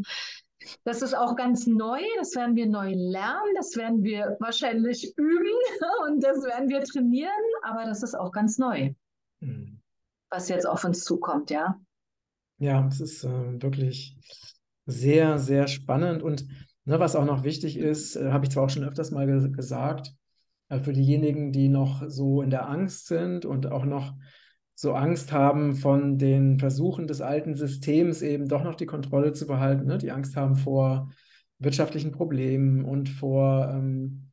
das ist auch ganz neu, das werden wir neu lernen, das werden wir wahrscheinlich üben und das werden wir trainieren, aber das ist auch ganz neu, mhm. Was jetzt auf uns zukommt, ja. Ja, es ist äh, wirklich sehr, sehr spannend und ne, was auch noch wichtig ist, äh, habe ich zwar auch schon öfters mal ge gesagt, äh, für diejenigen, die noch so in der Angst sind und auch noch so Angst haben von den Versuchen des alten Systems eben doch noch die Kontrolle zu behalten, ne? die Angst haben vor wirtschaftlichen Problemen und vor ähm,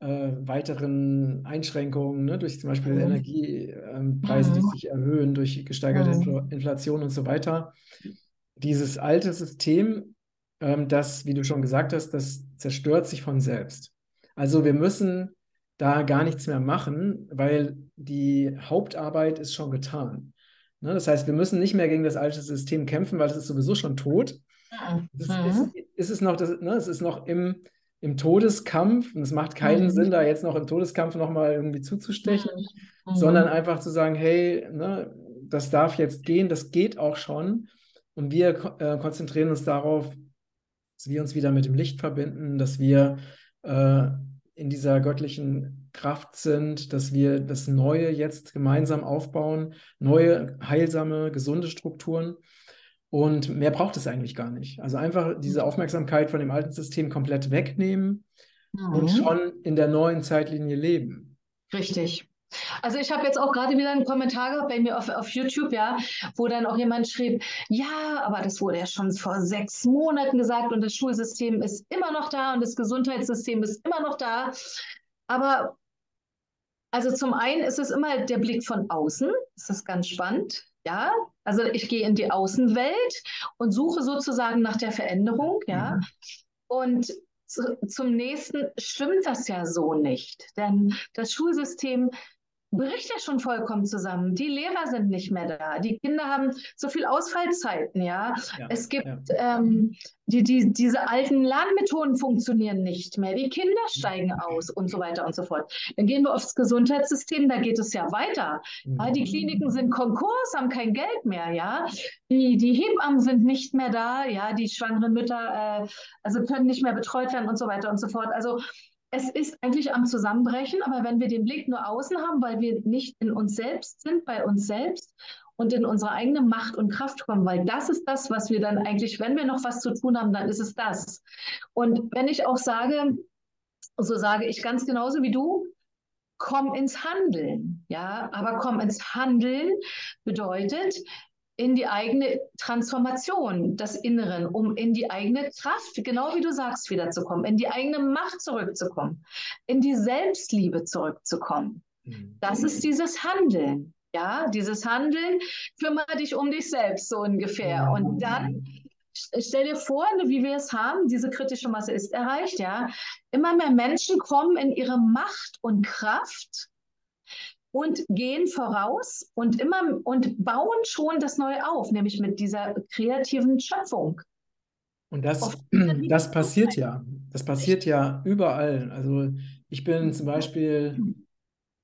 äh, weiteren Einschränkungen ne? durch zum Beispiel mhm. Energiepreise, ähm, mhm. die sich erhöhen, durch gesteigerte mhm. Inflation und so weiter. Dieses alte System, ähm, das, wie du schon gesagt hast, das zerstört sich von selbst. Also wir müssen da gar nichts mehr machen, weil die Hauptarbeit ist schon getan. Ne? Das heißt, wir müssen nicht mehr gegen das alte System kämpfen, weil es ist sowieso schon tot. Mhm. Es, ist, ist, es, noch, das, ne, es ist noch im, im Todeskampf und es macht keinen mhm. Sinn, da jetzt noch im Todeskampf nochmal irgendwie zuzustechen, mhm. sondern einfach zu sagen, hey, ne, das darf jetzt gehen, das geht auch schon. Und wir äh, konzentrieren uns darauf, dass wir uns wieder mit dem Licht verbinden, dass wir äh, in dieser göttlichen Kraft sind, dass wir das Neue jetzt gemeinsam aufbauen, neue, heilsame, gesunde Strukturen. Und mehr braucht es eigentlich gar nicht. Also einfach diese Aufmerksamkeit von dem alten System komplett wegnehmen mhm. und schon in der neuen Zeitlinie leben. Richtig. Also ich habe jetzt auch gerade wieder einen Kommentar gehabt bei mir auf, auf YouTube, ja, wo dann auch jemand schrieb, ja, aber das wurde ja schon vor sechs Monaten gesagt und das Schulsystem ist immer noch da und das Gesundheitssystem ist immer noch da. Aber also zum einen ist es immer der Blick von außen, das ist ganz spannend. Ja, also ich gehe in die Außenwelt und suche sozusagen nach der Veränderung, ja. Mhm. Und zu, zum nächsten stimmt das ja so nicht, denn das Schulsystem bricht ja schon vollkommen zusammen. Die Lehrer sind nicht mehr da. Die Kinder haben so viel Ausfallzeiten, ja. ja es gibt ja. ähm, die, die, diese alten Lernmethoden funktionieren nicht mehr. Die Kinder steigen aus und so weiter und so fort. Dann gehen wir aufs Gesundheitssystem, da geht es ja weiter. Ja, die Kliniken sind Konkurs, haben kein Geld mehr, ja. Die, die Hebammen sind nicht mehr da, ja. Die schwangeren Mütter äh, also können nicht mehr betreut werden und so weiter und so fort. Also es ist eigentlich am Zusammenbrechen, aber wenn wir den Blick nur außen haben, weil wir nicht in uns selbst sind, bei uns selbst und in unsere eigene Macht und Kraft kommen, weil das ist das, was wir dann eigentlich, wenn wir noch was zu tun haben, dann ist es das. Und wenn ich auch sage, so sage ich ganz genauso wie du, komm ins Handeln, ja, aber komm ins Handeln bedeutet, in die eigene Transformation des Inneren, um in die eigene Kraft, genau wie du sagst, wiederzukommen, in die eigene Macht zurückzukommen, in die Selbstliebe zurückzukommen. Mhm. Das ist dieses Handeln. Ja, dieses Handeln, kümmere dich um dich selbst, so ungefähr. Und dann stell dir vor, wie wir es haben, diese kritische Masse ist erreicht, ja. Immer mehr Menschen kommen in ihre Macht und Kraft und gehen voraus und immer und bauen schon das Neue auf, nämlich mit dieser kreativen Schöpfung. Und das, das passiert ja. Das passiert ja überall. Also ich bin zum Beispiel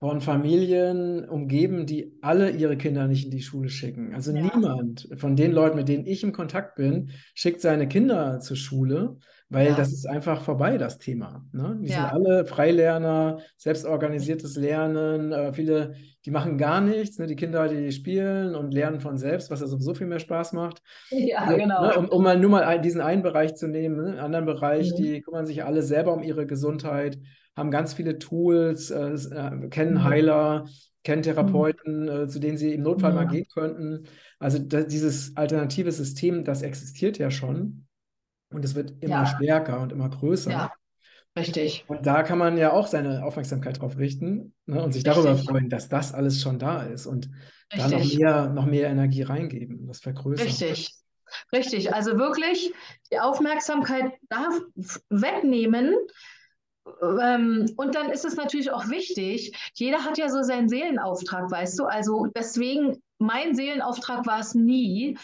von Familien umgeben, die alle ihre Kinder nicht in die Schule schicken. Also ja. niemand von den Leuten, mit denen ich im Kontakt bin, schickt seine Kinder zur Schule, weil ja. das ist einfach vorbei, das Thema. Ne? Die ja. sind alle Freilerner, selbstorganisiertes Lernen. Äh, viele, die machen gar nichts. Ne? Die Kinder, die spielen und lernen von selbst, was ja sowieso viel mehr Spaß macht. Ja, also, genau. Ne? Um, um, mal nur mal diesen einen Bereich zu nehmen, ne? einen anderen Bereich, mhm. die kümmern sich alle selber um ihre Gesundheit, haben ganz viele Tools, äh, äh kennen mhm. Heiler, kennen mhm. Therapeuten, äh, zu denen sie im Notfall mal gehen könnten. Also das, dieses alternative System, das existiert ja schon. Und es wird immer ja. stärker und immer größer. Ja, richtig. Und da kann man ja auch seine Aufmerksamkeit drauf richten ne, und sich richtig. darüber freuen, dass das alles schon da ist und richtig. da noch mehr, noch mehr Energie reingeben, das vergrößern. Richtig. Richtig, also wirklich die Aufmerksamkeit darf wegnehmen, ähm, und dann ist es natürlich auch wichtig, jeder hat ja so seinen Seelenauftrag, weißt du? Also deswegen, mein Seelenauftrag war es nie,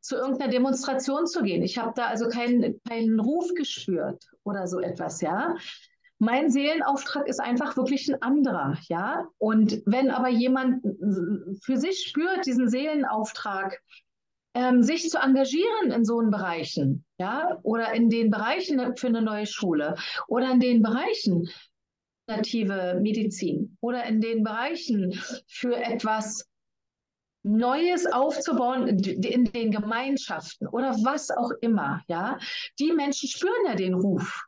zu irgendeiner Demonstration zu gehen. Ich habe da also keinen, keinen Ruf gespürt oder so etwas, ja. Mein Seelenauftrag ist einfach wirklich ein anderer, ja. Und wenn aber jemand für sich spürt, diesen Seelenauftrag, ähm, sich zu engagieren in so Bereichen, ja, oder in den Bereichen für eine neue Schule oder in den Bereichen alternative Medizin oder in den Bereichen für etwas Neues aufzubauen in den Gemeinschaften oder was auch immer, ja. Die Menschen spüren ja den Ruf.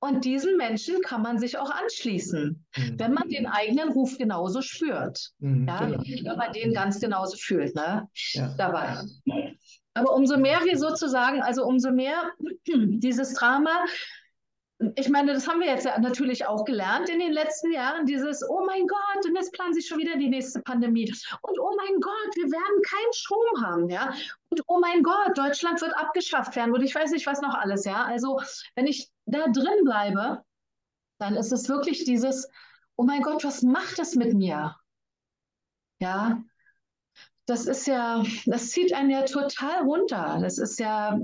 Und diesen Menschen kann man sich auch anschließen, mhm. wenn man den eigenen Ruf genauso spürt. Mhm, ja? Genau. Wenn man den ganz genauso fühlt, ne? Ja. Dabei. Aber umso mehr wir sozusagen, also umso mehr dieses Drama ich meine, das haben wir jetzt ja natürlich auch gelernt in den letzten Jahren, dieses, oh mein Gott, und jetzt planen sie schon wieder die nächste Pandemie. Und oh mein Gott, wir werden keinen Strom haben, ja. Und oh mein Gott, Deutschland wird abgeschafft werden und ich weiß nicht, was noch alles, ja. Also, wenn ich da drin bleibe, dann ist es wirklich dieses, oh mein Gott, was macht das mit mir? Ja, das ist ja, das zieht einen ja total runter. Das ist ja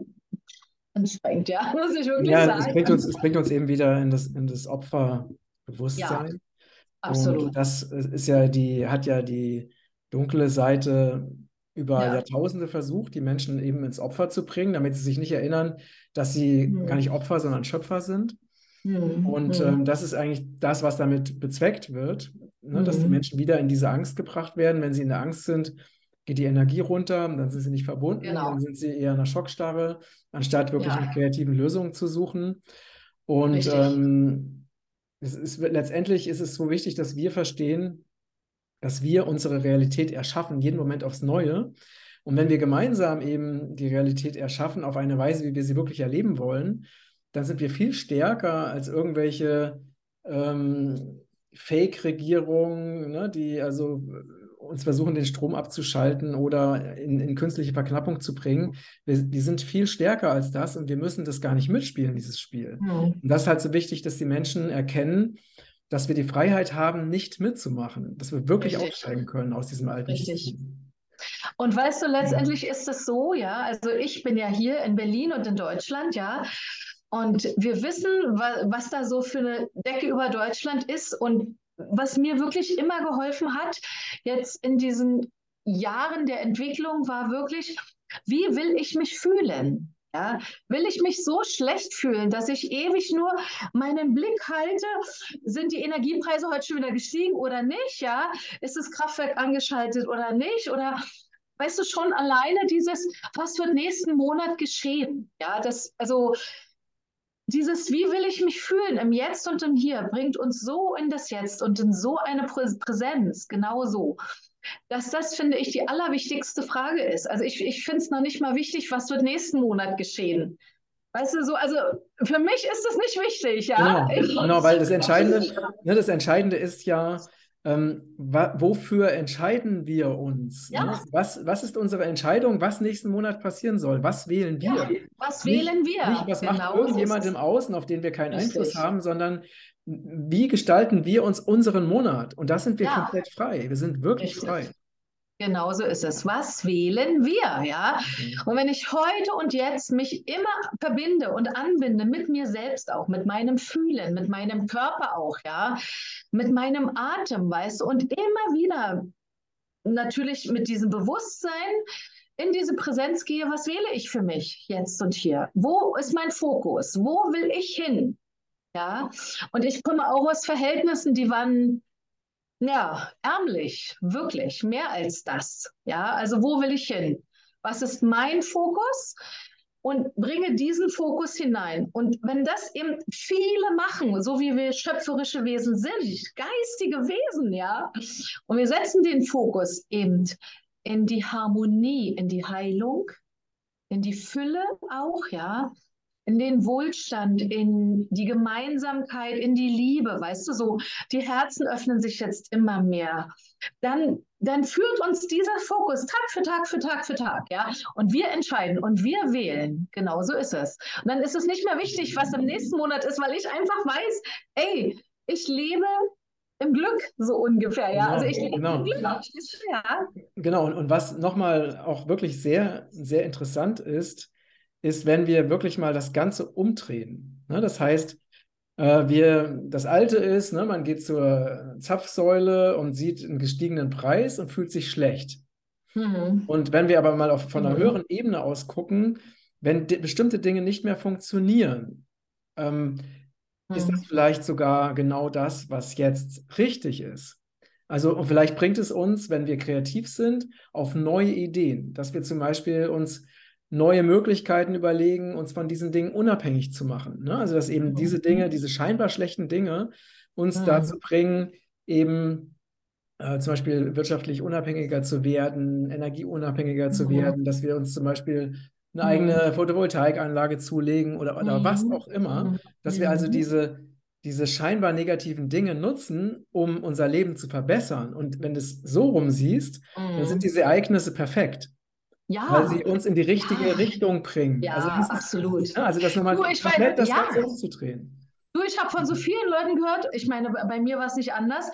anstrengend, ja, muss ich wirklich ja, sagen. Es bringt, uns, es bringt uns eben wieder in das, in das Opferbewusstsein. Ja, absolut. Und das ist ja die, hat ja die dunkle Seite über ja. Jahrtausende versucht, die Menschen eben ins Opfer zu bringen, damit sie sich nicht erinnern, dass sie hm. gar nicht Opfer, sondern Schöpfer sind. Hm. Und hm. Ähm, das ist eigentlich das, was damit bezweckt wird, ne, dass die hm. Menschen wieder in diese Angst gebracht werden. Wenn sie in der Angst sind, geht die Energie runter, dann sind sie nicht verbunden, genau. dann sind sie eher in einer Schockstarre, anstatt wirklich ja. nach kreativen Lösungen zu suchen. Und ähm, es ist, letztendlich ist es so wichtig, dass wir verstehen, dass wir unsere Realität erschaffen, jeden Moment aufs Neue. Und wenn wir gemeinsam eben die Realität erschaffen auf eine Weise, wie wir sie wirklich erleben wollen, dann sind wir viel stärker als irgendwelche ähm, Fake-Regierungen, ne, die also uns versuchen, den Strom abzuschalten oder in, in künstliche Verknappung zu bringen. Wir, wir, sind viel stärker als das und wir müssen das gar nicht mitspielen, dieses Spiel. Mhm. Und das ist halt so wichtig, dass die Menschen erkennen, dass wir die Freiheit haben, nicht mitzumachen, dass wir wirklich Richtig. aussteigen können aus diesem alten Richtig. System. Und weißt du, letztendlich ist es so, ja, also ich bin ja hier in Berlin und in Deutschland, ja, und wir wissen, was da so für eine Decke über Deutschland ist und was mir wirklich immer geholfen hat, jetzt in diesen Jahren der Entwicklung, war wirklich, wie will ich mich fühlen? Ja, will ich mich so schlecht fühlen, dass ich ewig nur meinen Blick halte? Sind die Energiepreise heute schon wieder gestiegen oder nicht? Ja, ist das Kraftwerk angeschaltet oder nicht? Oder weißt du schon alleine dieses, was wird nächsten Monat geschehen? Ja, das, also dieses, wie will ich mich fühlen im Jetzt und im Hier, bringt uns so in das Jetzt und in so eine Präsenz, genau so dass das, finde ich, die allerwichtigste Frage ist. Also ich, ich finde es noch nicht mal wichtig, was wird nächsten Monat geschehen. Weißt du, so, also für mich ist das nicht wichtig, ja. Genau, ich, genau weil das Entscheidende, ne, das Entscheidende ist ja, ähm, wofür entscheiden wir uns? Ja. Ne? Was, was ist unsere Entscheidung, was nächsten Monat passieren soll? Was wählen wir? Ja, was wählen nicht, wir? Nicht, was genau macht irgendjemand im Außen, auf den wir keinen Richtig. Einfluss haben, sondern wie gestalten wir uns unseren Monat? Und da sind wir ja. komplett frei. Wir sind wirklich Richtig. frei. Genauso ist es. Was wählen wir, ja? Mhm. Und wenn ich heute und jetzt mich immer verbinde und anbinde mit mir selbst auch, mit meinem Fühlen, mit meinem Körper auch, ja, mit meinem Atem, weißt du, und immer wieder natürlich mit diesem Bewusstsein in diese Präsenz gehe, was wähle ich für mich jetzt und hier? Wo ist mein Fokus? Wo will ich hin? Ja, und ich komme auch aus Verhältnissen, die waren ja ärmlich, wirklich, mehr als das. Ja, also wo will ich hin? Was ist mein Fokus? Und bringe diesen Fokus hinein. Und wenn das eben viele machen, so wie wir schöpferische Wesen sind, geistige Wesen, ja, und wir setzen den Fokus eben in die Harmonie, in die Heilung, in die Fülle auch, ja, in den Wohlstand, in die Gemeinsamkeit, in die Liebe, weißt du, so, die Herzen öffnen sich jetzt immer mehr. Dann, dann führt uns dieser Fokus Tag für Tag für Tag für Tag, ja. Und wir entscheiden und wir wählen. Genau so ist es. Und dann ist es nicht mehr wichtig, was im nächsten Monat ist, weil ich einfach weiß, ey, ich lebe im Glück so ungefähr, ja. Genau, also ich lebe genau. im Glück. Ja. Genau, und, und was nochmal auch wirklich sehr, sehr interessant ist, ist, wenn wir wirklich mal das Ganze umdrehen. Ne? Das heißt, äh, wir, das Alte ist, ne, man geht zur Zapfsäule und sieht einen gestiegenen Preis und fühlt sich schlecht. Mhm. Und wenn wir aber mal auf, von einer mhm. höheren Ebene aus gucken, wenn bestimmte Dinge nicht mehr funktionieren, ähm, mhm. ist das vielleicht sogar genau das, was jetzt richtig ist. Also vielleicht bringt es uns, wenn wir kreativ sind, auf neue Ideen, dass wir zum Beispiel uns neue Möglichkeiten überlegen, uns von diesen Dingen unabhängig zu machen. Ne? Also dass eben diese Dinge, mhm. diese scheinbar schlechten Dinge uns mhm. dazu bringen, eben äh, zum Beispiel wirtschaftlich unabhängiger zu werden, energieunabhängiger zu mhm. werden, dass wir uns zum Beispiel eine eigene Photovoltaikanlage zulegen oder, oder was auch immer, dass wir also diese, diese scheinbar negativen Dinge nutzen, um unser Leben zu verbessern. Und wenn du es so rum siehst, dann sind diese Ereignisse perfekt. Ja. Weil sie uns in die richtige ja. Richtung bringen. Ja, also ist, absolut. Ja, also das nochmal du, komplett weiß, das ja. Ganze umzudrehen. Du, ich habe von so vielen Leuten gehört, ich meine, bei mir war es nicht anders.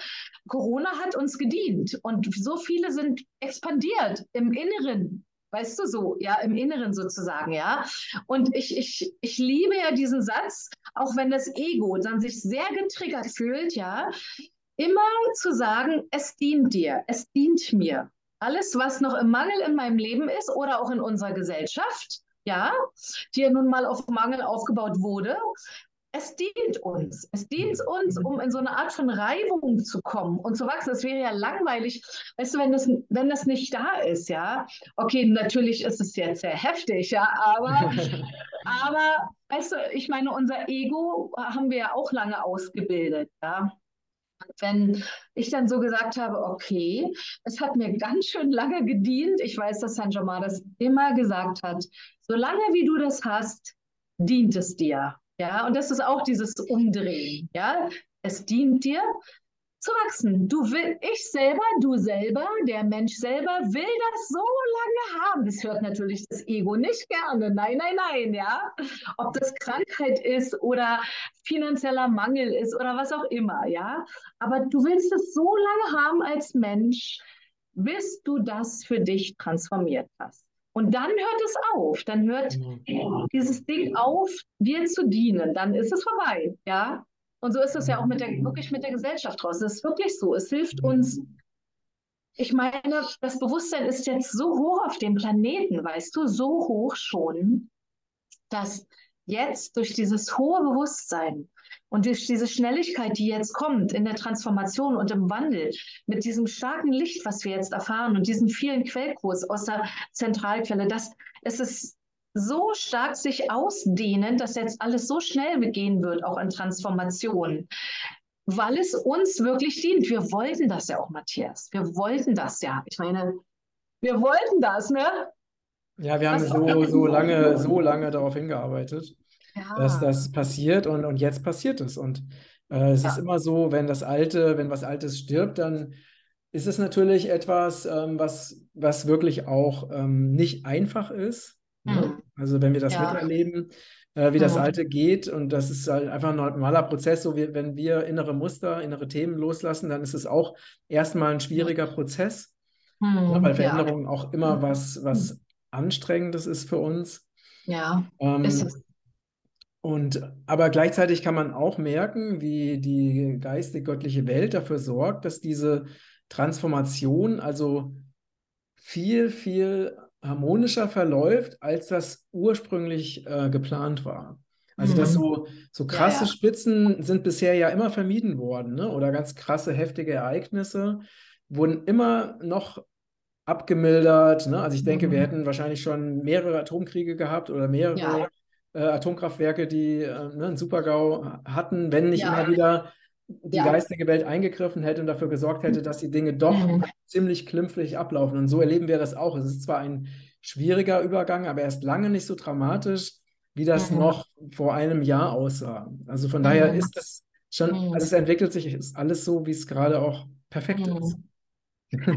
Corona hat uns gedient und so viele sind expandiert im Inneren. Weißt du so, ja, im Inneren sozusagen, ja. Und ich, ich, ich liebe ja diesen Satz, auch wenn das Ego dann sich sehr getriggert fühlt, ja, immer zu sagen, es dient dir, es dient mir alles, was noch im Mangel in meinem Leben ist oder auch in unserer Gesellschaft, ja, die ja nun mal auf Mangel aufgebaut wurde, es dient uns. Es dient uns, um in so eine Art von Reibung zu kommen und zu wachsen. Es wäre ja langweilig, weißt du, wenn das, wenn das nicht da ist, ja. Okay, natürlich ist es jetzt sehr heftig, ja, aber, aber, weißt du, ich meine, unser Ego haben wir ja auch lange ausgebildet, ja wenn ich dann so gesagt habe, okay, es hat mir ganz schön lange gedient. Ich weiß, dass Jomar das immer gesagt hat. Solange wie du das hast, dient es dir. Ja, und das ist auch dieses Umdrehen. Ja, es dient dir. Zu wachsen. Du will, ich selber, du selber, der Mensch selber will das so lange haben. Das hört natürlich das Ego nicht gerne. Nein, nein, nein, ja. Ob das Krankheit ist oder finanzieller Mangel ist oder was auch immer, ja. Aber du willst es so lange haben als Mensch, bis du das für dich transformiert hast. Und dann hört es auf. Dann hört mhm. dieses Ding auf, dir zu dienen. Dann ist es vorbei, ja. Und so ist es ja auch mit der, wirklich mit der Gesellschaft raus. Es ist wirklich so. Es hilft uns. Ich meine, das Bewusstsein ist jetzt so hoch auf dem Planeten, weißt du, so hoch schon, dass jetzt durch dieses hohe Bewusstsein und durch diese Schnelligkeit, die jetzt kommt in der Transformation und im Wandel, mit diesem starken Licht, was wir jetzt erfahren und diesen vielen Quellkurs aus der Zentralquelle, das, es ist so stark sich ausdehnen, dass jetzt alles so schnell begehen wird, auch an Transformation, weil es uns wirklich dient. Wir wollten das ja auch, Matthias. Wir wollten das ja. Ich meine, wir wollten das, ne? Ja, wir haben so, so lange, so lange darauf hingearbeitet, ja. dass das passiert und, und jetzt passiert es. Und äh, es ja. ist immer so, wenn das Alte, wenn was Altes stirbt, dann ist es natürlich etwas, ähm, was, was wirklich auch ähm, nicht einfach ist. Ne? Mhm. Also wenn wir das ja. miterleben, äh, wie mhm. das Alte geht und das ist halt einfach ein normaler Prozess, so wie wenn wir innere Muster, innere Themen loslassen, dann ist es auch erstmal ein schwieriger Prozess, mhm. ne, weil Veränderung ja. auch immer was, was Anstrengendes ist für uns. Ja, ähm, ist es. Und aber gleichzeitig kann man auch merken, wie die geistig-göttliche Welt dafür sorgt, dass diese Transformation also viel, viel harmonischer verläuft, als das ursprünglich äh, geplant war. Also, mhm. dass so, so krasse ja, ja. Spitzen sind bisher ja immer vermieden worden, ne? oder ganz krasse, heftige Ereignisse wurden immer noch abgemildert. Ne? Also, ich denke, mhm. wir hätten wahrscheinlich schon mehrere Atomkriege gehabt oder mehrere ja. äh, Atomkraftwerke, die äh, ne, einen Supergau hatten, wenn nicht immer wieder die ja. geistige Welt eingegriffen hätte und dafür gesorgt hätte, dass die Dinge doch mhm. ziemlich klimpflich ablaufen. Und so erleben wir das auch. Es ist zwar ein schwieriger Übergang, aber er ist lange nicht so dramatisch, wie das mhm. noch vor einem Jahr aussah. Also von daher mhm. ist es schon, also es entwickelt sich, ist alles so, wie es gerade auch perfekt mhm. ist.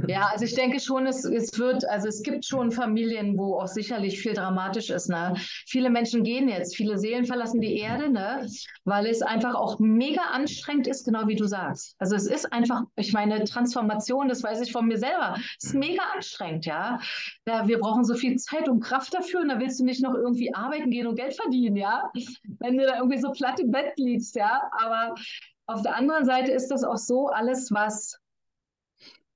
Ja, also ich denke schon, es, es wird, also es gibt schon Familien, wo auch sicherlich viel dramatisch ist. Ne? Viele Menschen gehen jetzt, viele Seelen verlassen die Erde, ne? weil es einfach auch mega anstrengend ist, genau wie du sagst. Also es ist einfach, ich meine, Transformation, das weiß ich von mir selber, ist mega anstrengend, ja. ja. Wir brauchen so viel Zeit und Kraft dafür und da willst du nicht noch irgendwie arbeiten gehen und Geld verdienen, ja. Wenn du da irgendwie so platt im Bett liegst, ja. Aber auf der anderen Seite ist das auch so, alles, was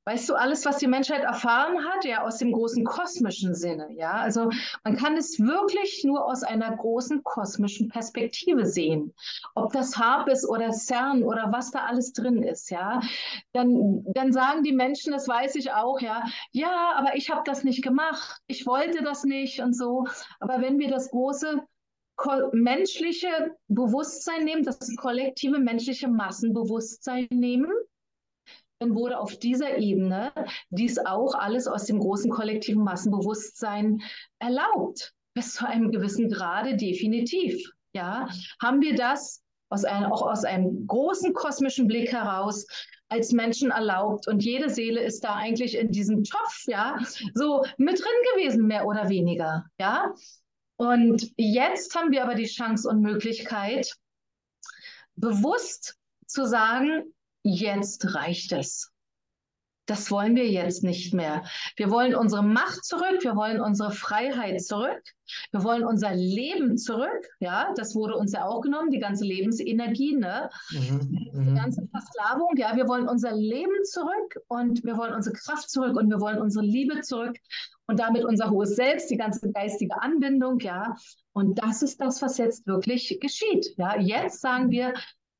Weißt du, alles, was die Menschheit erfahren hat, ja, aus dem großen kosmischen Sinne, ja. Also man kann es wirklich nur aus einer großen kosmischen Perspektive sehen. Ob das Harp ist oder CERN oder was da alles drin ist, ja. Dann, dann sagen die Menschen, das weiß ich auch, ja, ja, aber ich habe das nicht gemacht, ich wollte das nicht und so. Aber wenn wir das große menschliche Bewusstsein nehmen, das kollektive menschliche Massenbewusstsein nehmen, wurde auf dieser Ebene dies auch alles aus dem großen kollektiven Massenbewusstsein erlaubt. Bis zu einem gewissen Grade definitiv. Ja, haben wir das aus einem, auch aus einem großen kosmischen Blick heraus als Menschen erlaubt und jede Seele ist da eigentlich in diesem Topf, ja, so mit drin gewesen, mehr oder weniger, ja. Und jetzt haben wir aber die Chance und Möglichkeit, bewusst zu sagen, jetzt reicht es. Das wollen wir jetzt nicht mehr. Wir wollen unsere Macht zurück, wir wollen unsere Freiheit zurück, wir wollen unser Leben zurück. Ja, das wurde uns ja auch genommen, die ganze Lebensenergie, ne? Mhm, die mhm. ganze Versklavung. Ja, wir wollen unser Leben zurück und wir wollen unsere Kraft zurück und wir wollen unsere Liebe zurück und damit unser hohes Selbst, die ganze geistige Anbindung. Ja, und das ist das, was jetzt wirklich geschieht. Ja, jetzt sagen wir,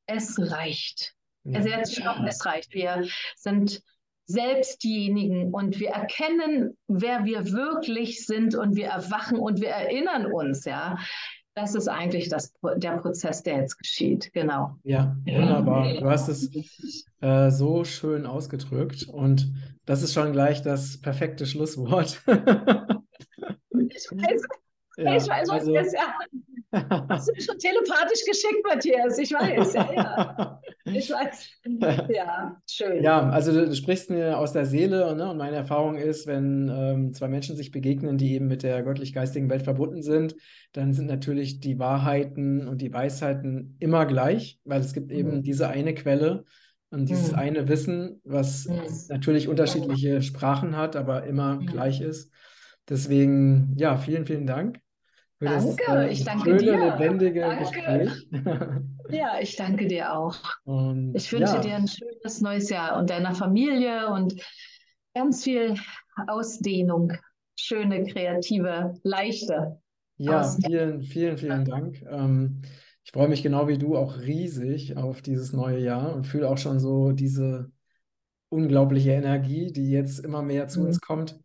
es reicht. Also jetzt schon, es reicht. Wir sind selbst diejenigen und wir erkennen, wer wir wirklich sind und wir erwachen und wir erinnern uns, ja. Das ist eigentlich das, der Prozess, der jetzt geschieht, genau. Ja, wunderbar. Du hast es äh, so schön ausgedrückt und das ist schon gleich das perfekte Schlusswort. ich weiß, ja, ich weiß, was also, das ja. Hast du mich schon telepathisch geschickt, Matthias? Ich weiß, ja, ja. Ich weiß. Ja, schön. Ja, also du, du sprichst mir aus der Seele ne? und meine Erfahrung ist, wenn ähm, zwei Menschen sich begegnen, die eben mit der göttlich-geistigen Welt verbunden sind, dann sind natürlich die Wahrheiten und die Weisheiten immer gleich, weil es gibt eben mhm. diese eine Quelle und dieses mhm. eine Wissen, was mhm. natürlich unterschiedliche Sprachen hat, aber immer mhm. gleich ist. Deswegen, ja, vielen, vielen Dank. Danke, das, äh, ich danke schöne, dir. lebendige danke. Gespräch. ja, ich danke dir auch. Und, ich wünsche ja. dir ein schönes neues Jahr und deiner Familie und ganz viel Ausdehnung, schöne, kreative, leichte. Ja, vielen, vielen, vielen Dank. Ähm, ich freue mich genau wie du auch riesig auf dieses neue Jahr und fühle auch schon so diese unglaubliche Energie, die jetzt immer mehr zu mhm. uns kommt.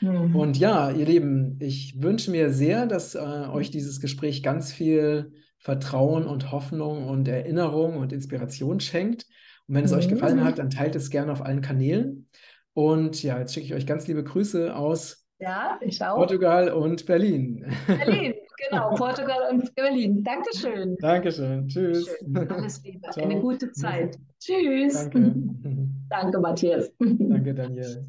Mhm. Und ja, ihr Lieben, ich wünsche mir sehr, dass äh, euch dieses Gespräch ganz viel Vertrauen und Hoffnung und Erinnerung und Inspiration schenkt. Und wenn es mhm. euch gefallen hat, dann teilt es gerne auf allen Kanälen. Und ja, jetzt schicke ich euch ganz liebe Grüße aus ja, Portugal und Berlin. Berlin, genau, Portugal und Berlin. Dankeschön. Dankeschön. Tschüss. Schön. Alles Liebe. Ciao. Eine gute Zeit. Tschüss. Danke. Danke, Matthias. Danke, Daniel.